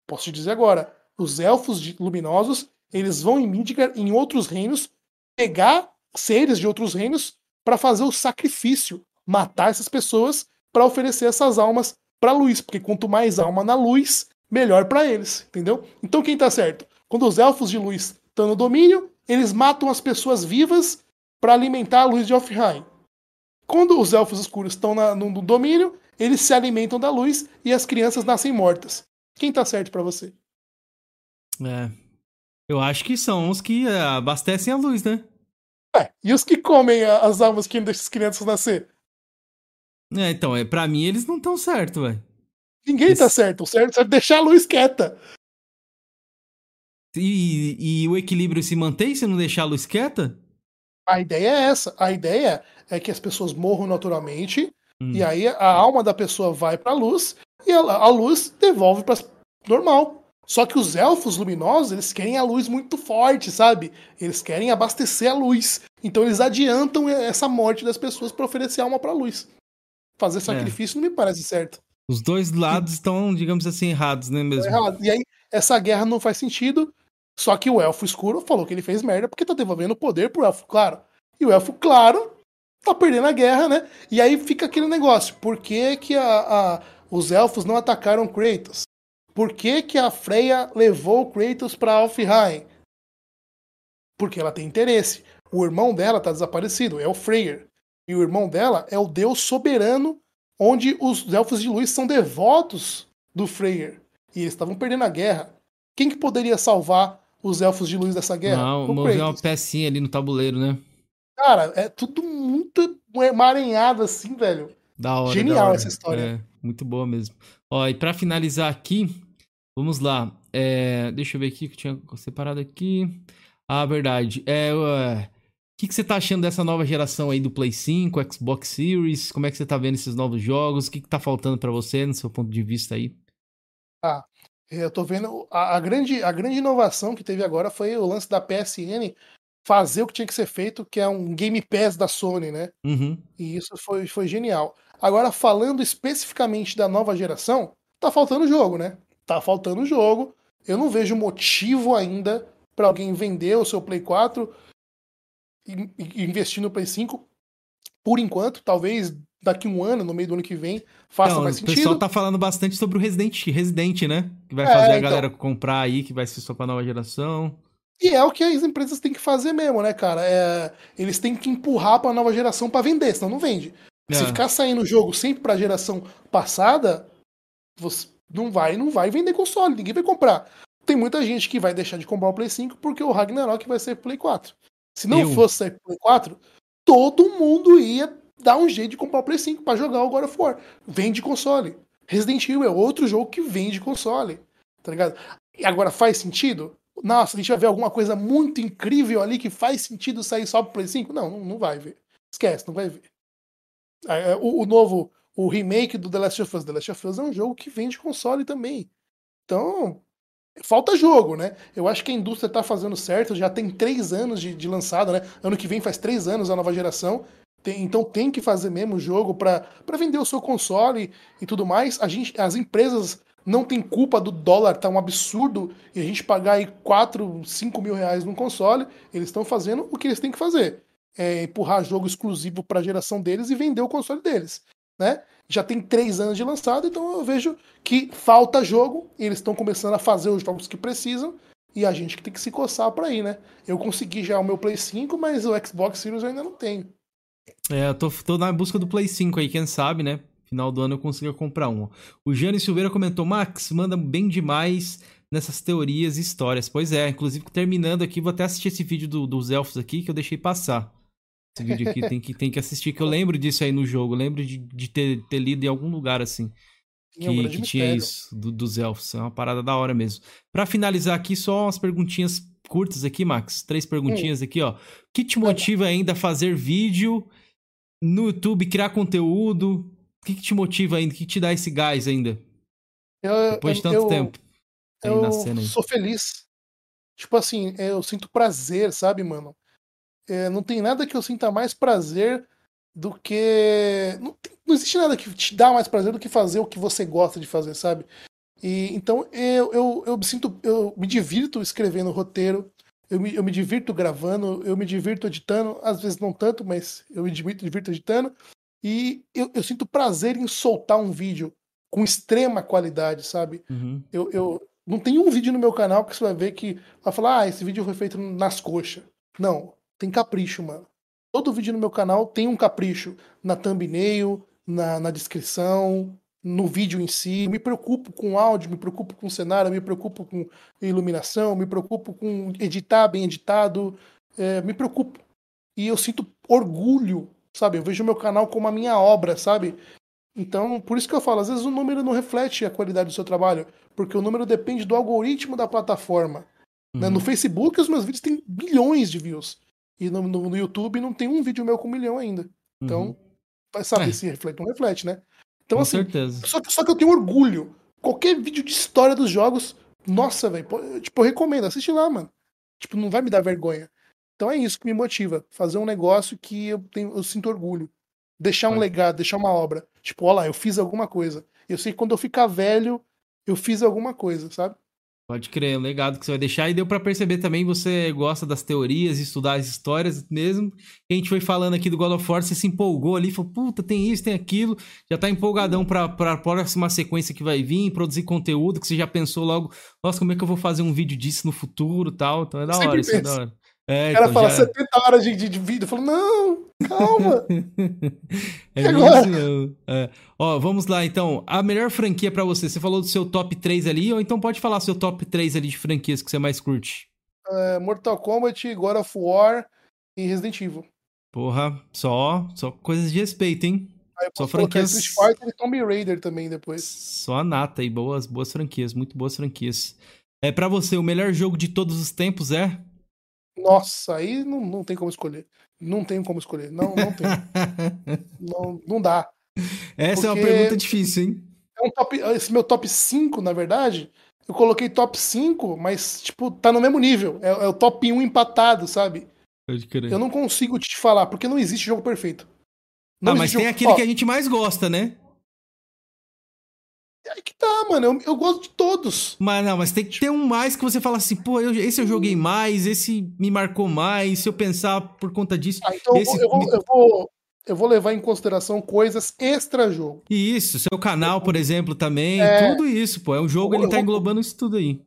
Posso te dizer agora. Os elfos luminosos, eles vão em Midgar, em outros reinos, pegar seres de outros reinos para fazer o sacrifício, matar essas pessoas para oferecer essas almas para a luz, porque quanto mais alma na luz, melhor para eles, entendeu? Então quem tá certo? Quando os elfos de luz estão no domínio, eles matam as pessoas vivas para alimentar a luz de Alfheim. Quando os elfos escuros estão na, no, no, domínio, eles se alimentam da luz e as crianças nascem mortas. Quem tá certo para você? É. Eu acho que são os que é, abastecem a luz, né? É, e os que comem as almas que deixam as crianças nascer? É, então, é, pra mim eles não estão certo, velho. Ninguém Esse... tá certo. O certo é deixar a luz quieta. E, e o equilíbrio se mantém se não deixar a luz quieta? A ideia é essa. A ideia é que as pessoas morram naturalmente, hum. e aí a alma da pessoa vai pra luz, e a, a luz devolve pra normal. Só que os elfos luminosos, eles querem a luz muito forte, sabe? Eles querem abastecer a luz. Então eles adiantam essa morte das pessoas para oferecer alma para luz. Fazer é. sacrifício é. não me parece certo. Os dois lados estão, digamos assim, errados, né mesmo? Errado. E aí essa guerra não faz sentido. Só que o elfo escuro falou que ele fez merda porque tá devolvendo poder pro elfo claro. E o elfo claro tá perdendo a guerra, né? E aí fica aquele negócio. Por que, que a, a, os elfos não atacaram Kratos? Por que, que a Freya levou Kratos para Alfheim? Porque ela tem interesse. O irmão dela está desaparecido, é o Freyr. E o irmão dela é o deus soberano, onde os elfos de luz são devotos do Freyr. E eles estavam perdendo a guerra. Quem que poderia salvar os elfos de luz dessa guerra? Não, mover uma pecinha ali no tabuleiro, né? Cara, é tudo muito emaranhado assim, velho. Da hora. Genial da hora. essa história. É, muito boa mesmo. Ó, e pra finalizar aqui, Vamos lá. É, deixa eu ver aqui que eu tinha separado aqui. Ah, verdade. É, o que, que você tá achando dessa nova geração aí do Play 5, Xbox Series? Como é que você tá vendo esses novos jogos? O que, que tá faltando para você, no seu ponto de vista aí? Ah, eu tô vendo. A, a, grande, a grande inovação que teve agora foi o lance da PSN fazer o que tinha que ser feito, que é um Game Pass da Sony, né? Uhum. E isso foi, foi genial. Agora, falando especificamente da nova geração, tá faltando jogo, né? tá faltando jogo. Eu não vejo motivo ainda para alguém vender o seu Play 4 e, e investir no Play 5 por enquanto, talvez daqui um ano, no meio do ano que vem, faça não, mais sentido. O pessoal tá falando bastante sobre o Resident, Resident né? Que vai é, fazer a então. galera comprar aí, que vai ser só pra nova geração. E é o que as empresas têm que fazer mesmo, né, cara? É, eles têm que empurrar pra nova geração para vender, senão não vende. É. Se ficar saindo o jogo sempre pra geração passada, você, não vai, não vai vender console, ninguém vai comprar. Tem muita gente que vai deixar de comprar o Play 5 porque o Ragnarok vai ser Play 4. Se não Eu. fosse ser Play 4, todo mundo ia dar um jeito de comprar o Play 5 para jogar o God of War. Vende console. Resident Evil é outro jogo que vende console. Tá ligado? E agora faz sentido? Nossa, a gente vai ver alguma coisa muito incrível ali que faz sentido sair só pro Play 5? Não, não vai ver. Esquece, não vai ver. É, é, o, o novo o remake do The Last of Us. The Last of Us é um jogo que vende console também. Então, falta jogo, né? Eu acho que a indústria tá fazendo certo, já tem três anos de, de lançado, né? Ano que vem faz três anos a nova geração. Tem, então tem que fazer mesmo jogo para vender o seu console e tudo mais. A gente, as empresas não têm culpa do dólar tá um absurdo e a gente pagar aí 4, 5 mil reais num console. Eles estão fazendo o que eles têm que fazer. É empurrar jogo exclusivo para a geração deles e vender o console deles. Né? Já tem três anos de lançado, então eu vejo que falta jogo eles estão começando a fazer os jogos que precisam e a gente que tem que se coçar por aí, né? Eu consegui já o meu Play 5, mas o Xbox Series eu ainda não tenho. É, eu tô, tô na busca do Play 5 aí, quem sabe, né? Final do ano eu consiga comprar um. O Jane Silveira comentou: Max, manda bem demais nessas teorias e histórias. Pois é, inclusive terminando aqui, vou até assistir esse vídeo do, dos elfos aqui que eu deixei passar. Esse vídeo aqui tem que, tem que assistir, que eu lembro disso aí no jogo. lembro de, de ter, ter lido em algum lugar assim. Que, que tinha isso do, dos elfos. É uma parada da hora mesmo. Para finalizar aqui, só umas perguntinhas curtas aqui, Max. Três perguntinhas hum. aqui, ó. O que te motiva ainda a fazer vídeo no YouTube, criar conteúdo? O que, que te motiva ainda? O que te dá esse gás ainda? Eu, Depois de tanto eu, tempo. Eu sou feliz. Tipo assim, eu sinto prazer, sabe, mano? É, não tem nada que eu sinta mais prazer do que. Não, não, existe nada que te dá mais prazer do que fazer o que você gosta de fazer, sabe? E então eu, eu, eu me sinto. Eu me divirto escrevendo roteiro, eu me, eu me divirto gravando, eu me divirto editando, às vezes não tanto, mas eu me divirto, divirto editando. E eu, eu sinto prazer em soltar um vídeo com extrema qualidade, sabe? Uhum. Eu, eu não tem um vídeo no meu canal que você vai ver que vai falar, ah, esse vídeo foi feito nas coxas. Não, tem capricho, mano. Todo vídeo no meu canal tem um capricho na thumbnail, na, na descrição, no vídeo em si. Eu me preocupo com áudio, me preocupo com cenário, me preocupo com iluminação, me preocupo com editar bem editado, é, me preocupo. E eu sinto orgulho, sabe? Eu vejo o meu canal como a minha obra, sabe? Então, por isso que eu falo, às vezes o número não reflete a qualidade do seu trabalho, porque o número depende do algoritmo da plataforma. Uhum. Né? No. Facebook, os meus vídeos têm bilhões de views. E no, no, no YouTube não tem um vídeo meu com um milhão ainda. Então, uhum. vai saber é. se reflete ou não reflete, né? Então, Com assim, certeza. Só, só que eu tenho orgulho. Qualquer vídeo de história dos jogos, nossa, velho, tipo, eu recomendo, assiste lá, mano. Tipo, não vai me dar vergonha. Então é isso que me motiva. Fazer um negócio que eu, tenho, eu sinto orgulho. Deixar um legado, deixar uma obra. Tipo, olha lá, eu fiz alguma coisa. Eu sei que quando eu ficar velho, eu fiz alguma coisa, sabe? Pode crer, o legado que você vai deixar. E deu para perceber também, você gosta das teorias, estudar as histórias mesmo. A gente foi falando aqui do God of War, você se empolgou ali, falou, puta, tem isso, tem aquilo. Já tá empolgadão pra, pra próxima sequência que vai vir, produzir conteúdo, que você já pensou logo, nossa, como é que eu vou fazer um vídeo disso no futuro tal. Então é da hora, isso é da hora. É, o cara então fala já... 70 horas de, de, de vídeo. Eu falo, não, calma. <laughs> é isso é. Ó, vamos lá, então. A melhor franquia para você, você falou do seu top 3 ali, ou então pode falar seu top 3 ali de franquias que você mais curte. É, Mortal Kombat, God of War e Resident Evil. Porra, só, só coisas de respeito, hein? só franquias. Street Fighter e Tomb Raider também depois. Só a nata aí, boas, boas franquias, muito boas franquias. É para você o melhor jogo de todos os tempos é? Nossa, aí não, não tem como escolher. Não tem como escolher. Não, não tem. <laughs> não, não dá. Essa Porque é uma pergunta difícil, hein? É um top, esse meu top 5, na verdade, eu coloquei top 5, mas, tipo, tá no mesmo nível. É, é o top 1 empatado, sabe? Eu não consigo te falar, porque não existe jogo perfeito. Não ah, mas tem jogo... aquele Ó, que a gente mais gosta, né? Aí que tá, mano. Eu, eu gosto de todos. Mas não, mas tem que ter um mais que você fala assim, pô, eu, esse eu joguei mais, esse me marcou mais, se eu pensar por conta disso. Ah, então esse... eu, vou, eu, vou, eu vou levar em consideração coisas extra-jogo. Isso, seu canal, por exemplo, também. É... Tudo isso, pô. É um jogo, ele tá englobando isso tudo aí.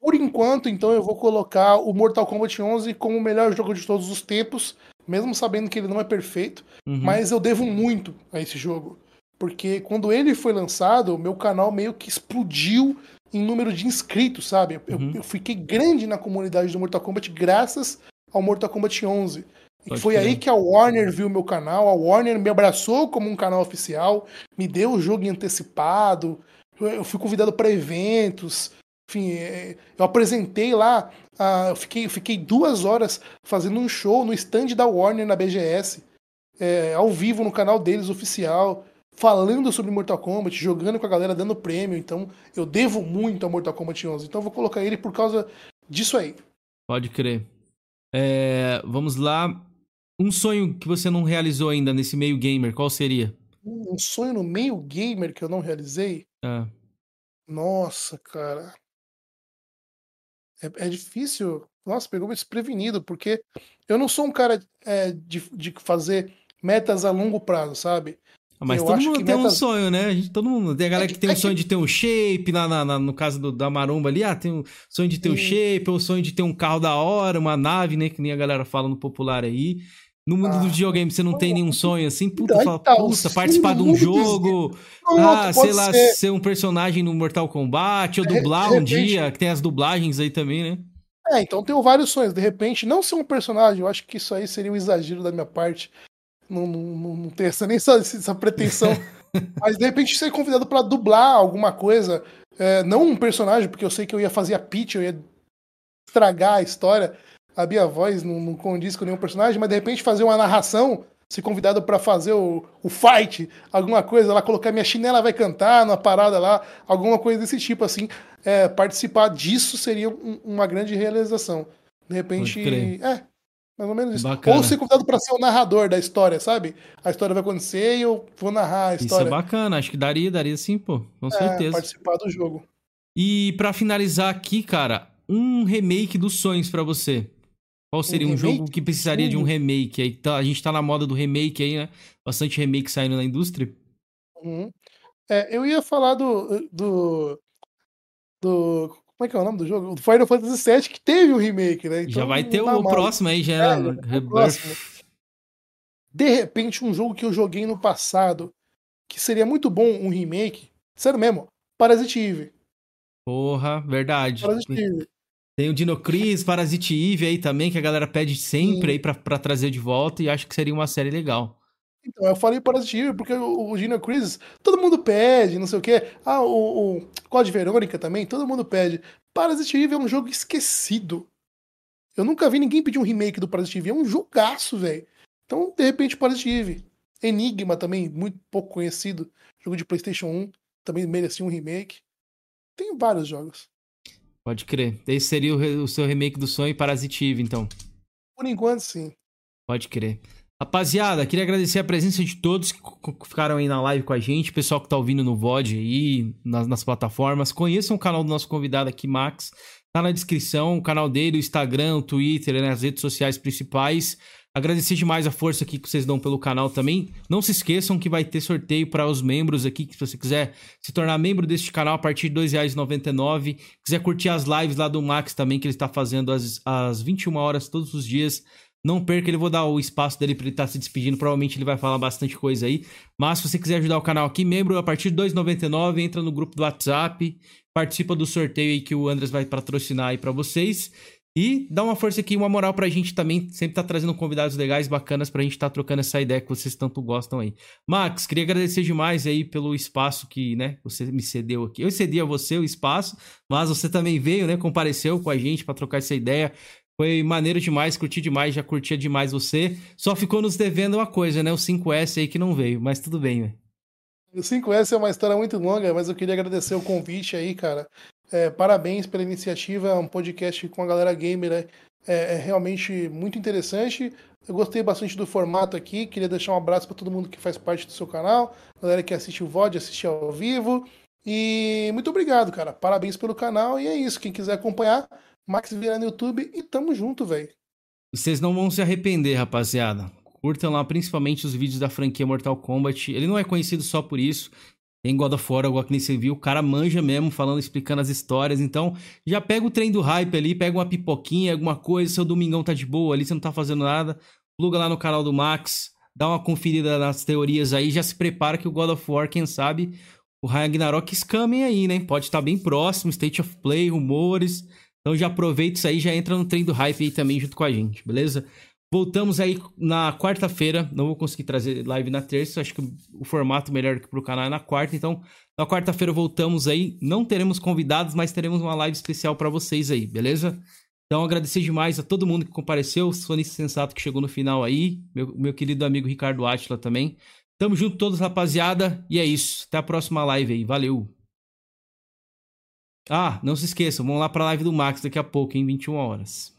Por enquanto, então, eu vou colocar o Mortal Kombat 11 como o melhor jogo de todos os tempos, mesmo sabendo que ele não é perfeito. Uhum. Mas eu devo muito a esse jogo. Porque quando ele foi lançado, o meu canal meio que explodiu em número de inscritos, sabe? Eu, uhum. eu fiquei grande na comunidade do Mortal Kombat graças ao Mortal Kombat 11. E foi aí que a Warner viu meu canal, a Warner me abraçou como um canal oficial, me deu o jogo em antecipado, eu fui convidado para eventos, enfim, é, eu apresentei lá, eu fiquei, eu fiquei duas horas fazendo um show no stand da Warner na BGS, é, ao vivo no canal deles oficial falando sobre Mortal Kombat, jogando com a galera, dando prêmio. Então, eu devo muito a Mortal Kombat 11. Então, eu vou colocar ele por causa disso aí. Pode crer. É, vamos lá. Um sonho que você não realizou ainda nesse meio gamer, qual seria? Um sonho no meio gamer que eu não realizei? É. Nossa, cara. É, é difícil. Nossa, pegou me desprevenido, porque eu não sou um cara é, de, de fazer metas a longo prazo, sabe? Mas eu todo mundo tem metas... um sonho, né? A gente, todo mundo. Tem a galera é que, que tem é um sonho que... de ter um shape, na, na, na, no caso do, da Maromba ali, ah, tem um sonho de ter um shape, ou sonho de ter um carro da hora, uma nave, né? Que nem a galera fala no popular aí. No mundo ah, do videogame, você não tem nenhum sonho assim? Puta, fala, puta, participar de um jogo. ah, sei lá, ser. ser. um personagem no Mortal Kombat, ou dublar um dia, que tem as dublagens aí também, né? É, então tenho vários sonhos. De repente, não ser um personagem, eu acho que isso aí seria um exagero da minha parte. Não, não, não ter essa, nem essa, essa pretensão. <laughs> Mas de repente ser convidado para dublar alguma coisa. É, não um personagem, porque eu sei que eu ia fazer a pitch, eu ia estragar a história. A minha voz não, não condiz com nenhum personagem, mas de repente fazer uma narração, ser convidado para fazer o, o fight, alguma coisa lá, colocar minha chinela vai cantar numa parada lá, alguma coisa desse tipo, assim. É, participar disso seria um, uma grande realização. De repente. É, mais ou menos isso. Bacana. Ou ser convidado para ser o narrador da história, sabe? A história vai acontecer e eu vou narrar a história. Isso é bacana, acho que daria, daria sim, pô. Com é, certeza. Participar do jogo. E para finalizar aqui, cara, um remake dos sonhos para você. Qual seria um, um jogo que precisaria sim. de um remake? Aí tá, a gente tá na moda do remake aí, né? Bastante remake saindo na indústria. Uhum. É, eu ia falar do, do, do como é que é o nome do jogo? O Final Fantasy VII, que teve um remake, né? Então, já vai ter o próximo aí, já. É, é De repente, um jogo que eu joguei no passado, que seria muito bom um remake, sério mesmo, Parasite Eve. Porra, verdade. Parasite Eve. Tem o Dino Crisis, Parasite Eve aí também, que a galera pede sempre Sim. aí pra, pra trazer de volta, e acho que seria uma série legal. Então, eu falei Parasite Eve porque o, o Gino Crisis, todo mundo pede, não sei o quê. Ah, o, o Code Verônica também, todo mundo pede. Parasite Eve é um jogo esquecido. Eu nunca vi ninguém pedir um remake do Parasite Eve. É um jogaço, velho. Então, de repente, Parasite Eve. Enigma também, muito pouco conhecido. Jogo de PlayStation 1, também merecia um remake. Tem vários jogos. Pode crer. Esse seria o, o seu remake do sonho Parasite Eve, então. Por enquanto, sim. Pode crer. Rapaziada, queria agradecer a presença de todos que ficaram aí na live com a gente, pessoal que tá ouvindo no VOD aí, nas, nas plataformas. Conheçam o canal do nosso convidado aqui, Max. Tá na descrição, o canal dele, o Instagram, o Twitter, né, as redes sociais principais. Agradecer demais a força aqui que vocês dão pelo canal também. Não se esqueçam que vai ter sorteio para os membros aqui, que se você quiser se tornar membro deste canal a partir de R$ 2,99. Quiser curtir as lives lá do Max também, que ele está fazendo às, às 21 horas todos os dias não perca, ele vou dar o espaço dele para ele estar tá se despedindo. Provavelmente ele vai falar bastante coisa aí. Mas se você quiser ajudar o canal aqui, membro a partir de 2,99, entra no grupo do WhatsApp, participa do sorteio aí que o Andres vai patrocinar aí para vocês. E dá uma força aqui, uma moral pra gente também. Sempre tá trazendo convidados legais, bacanas pra gente tá trocando essa ideia que vocês tanto gostam aí. Max, queria agradecer demais aí pelo espaço que, né, você me cedeu aqui. Eu cedi a você o espaço, mas você também veio, né, compareceu com a gente para trocar essa ideia. Foi maneiro demais, curti demais, já curtia demais você. Só ficou nos devendo uma coisa, né? O 5S aí que não veio, mas tudo bem, velho. O 5S é uma história muito longa, mas eu queria agradecer o convite aí, cara. É, parabéns pela iniciativa, é um podcast com a galera gamer né? é, é, realmente muito interessante. Eu gostei bastante do formato aqui, queria deixar um abraço para todo mundo que faz parte do seu canal, galera que assiste o VOD, assiste ao vivo. E muito obrigado, cara. Parabéns pelo canal e é isso. Quem quiser acompanhar, Max Vieira no YouTube e tamo junto, velho. Vocês não vão se arrepender, rapaziada. Curtam lá principalmente os vídeos da franquia Mortal Kombat. Ele não é conhecido só por isso. Tem God of War, igual que nem você viu. O cara manja mesmo, falando, explicando as histórias. Então, já pega o trem do hype ali, pega uma pipoquinha, alguma coisa. Seu domingão tá de boa ali, você não tá fazendo nada. Pluga lá no canal do Max, dá uma conferida nas teorias aí. Já se prepara que o God of War, quem sabe, o Ragnarok escamem aí, né? Pode estar tá bem próximo, State of Play, rumores. Então já aproveita isso aí, já entra no trem do hype aí também junto com a gente, beleza? Voltamos aí na quarta-feira. Não vou conseguir trazer live na terça. Acho que o formato melhor que pro canal é na quarta. Então, na quarta-feira voltamos aí. Não teremos convidados, mas teremos uma live especial para vocês aí, beleza? Então, agradecer demais a todo mundo que compareceu. Sonista Sensato que chegou no final aí. Meu, meu querido amigo Ricardo Atila também. Tamo junto todos, rapaziada. E é isso. Até a próxima live aí. Valeu! Ah, não se esqueçam, vamos lá pra live do Max daqui a pouco, em 21 horas.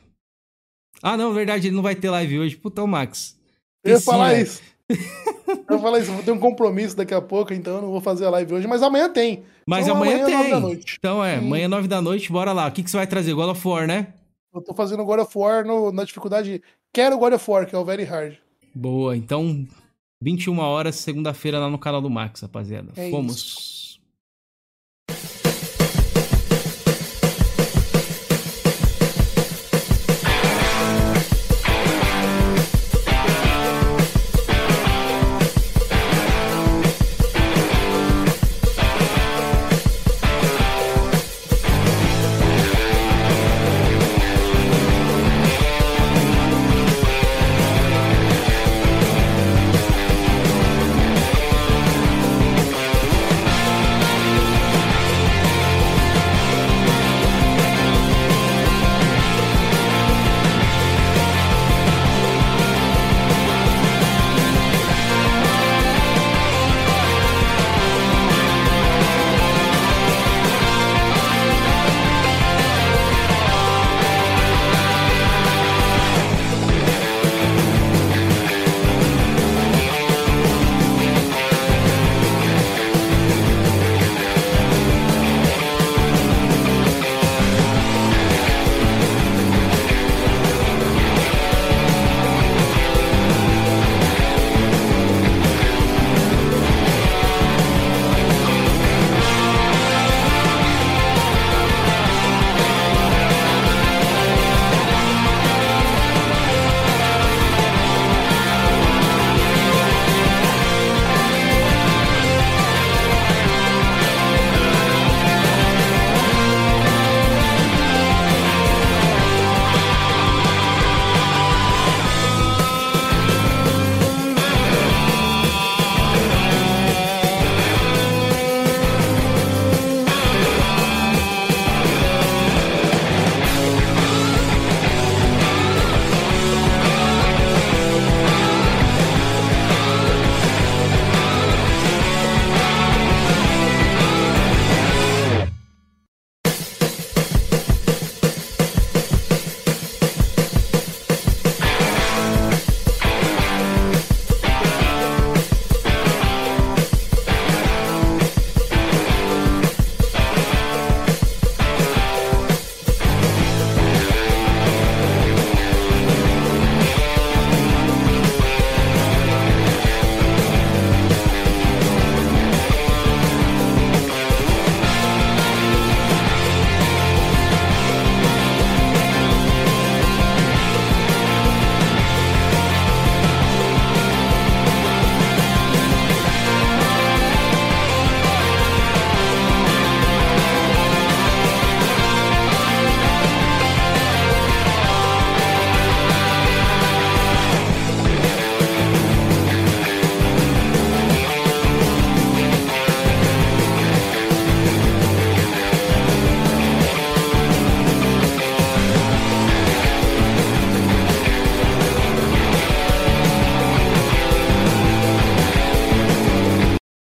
Ah, não, verdade, ele não vai ter live hoje. Puta, o Max. Eu ia falar é. isso. eu falei isso, vou ter um compromisso daqui a pouco, então eu não vou fazer a live hoje, mas amanhã tem. Mas então, amanhã, amanhã tem. da noite. Então é, hum. amanhã nove da noite, bora lá. O que, que você vai trazer? God of War, né? Eu tô fazendo God of War no, na dificuldade Quero God of War, que é o Very Hard. Boa, então 21 horas, segunda-feira lá no canal do Max, rapaziada. É Fomos. Isso.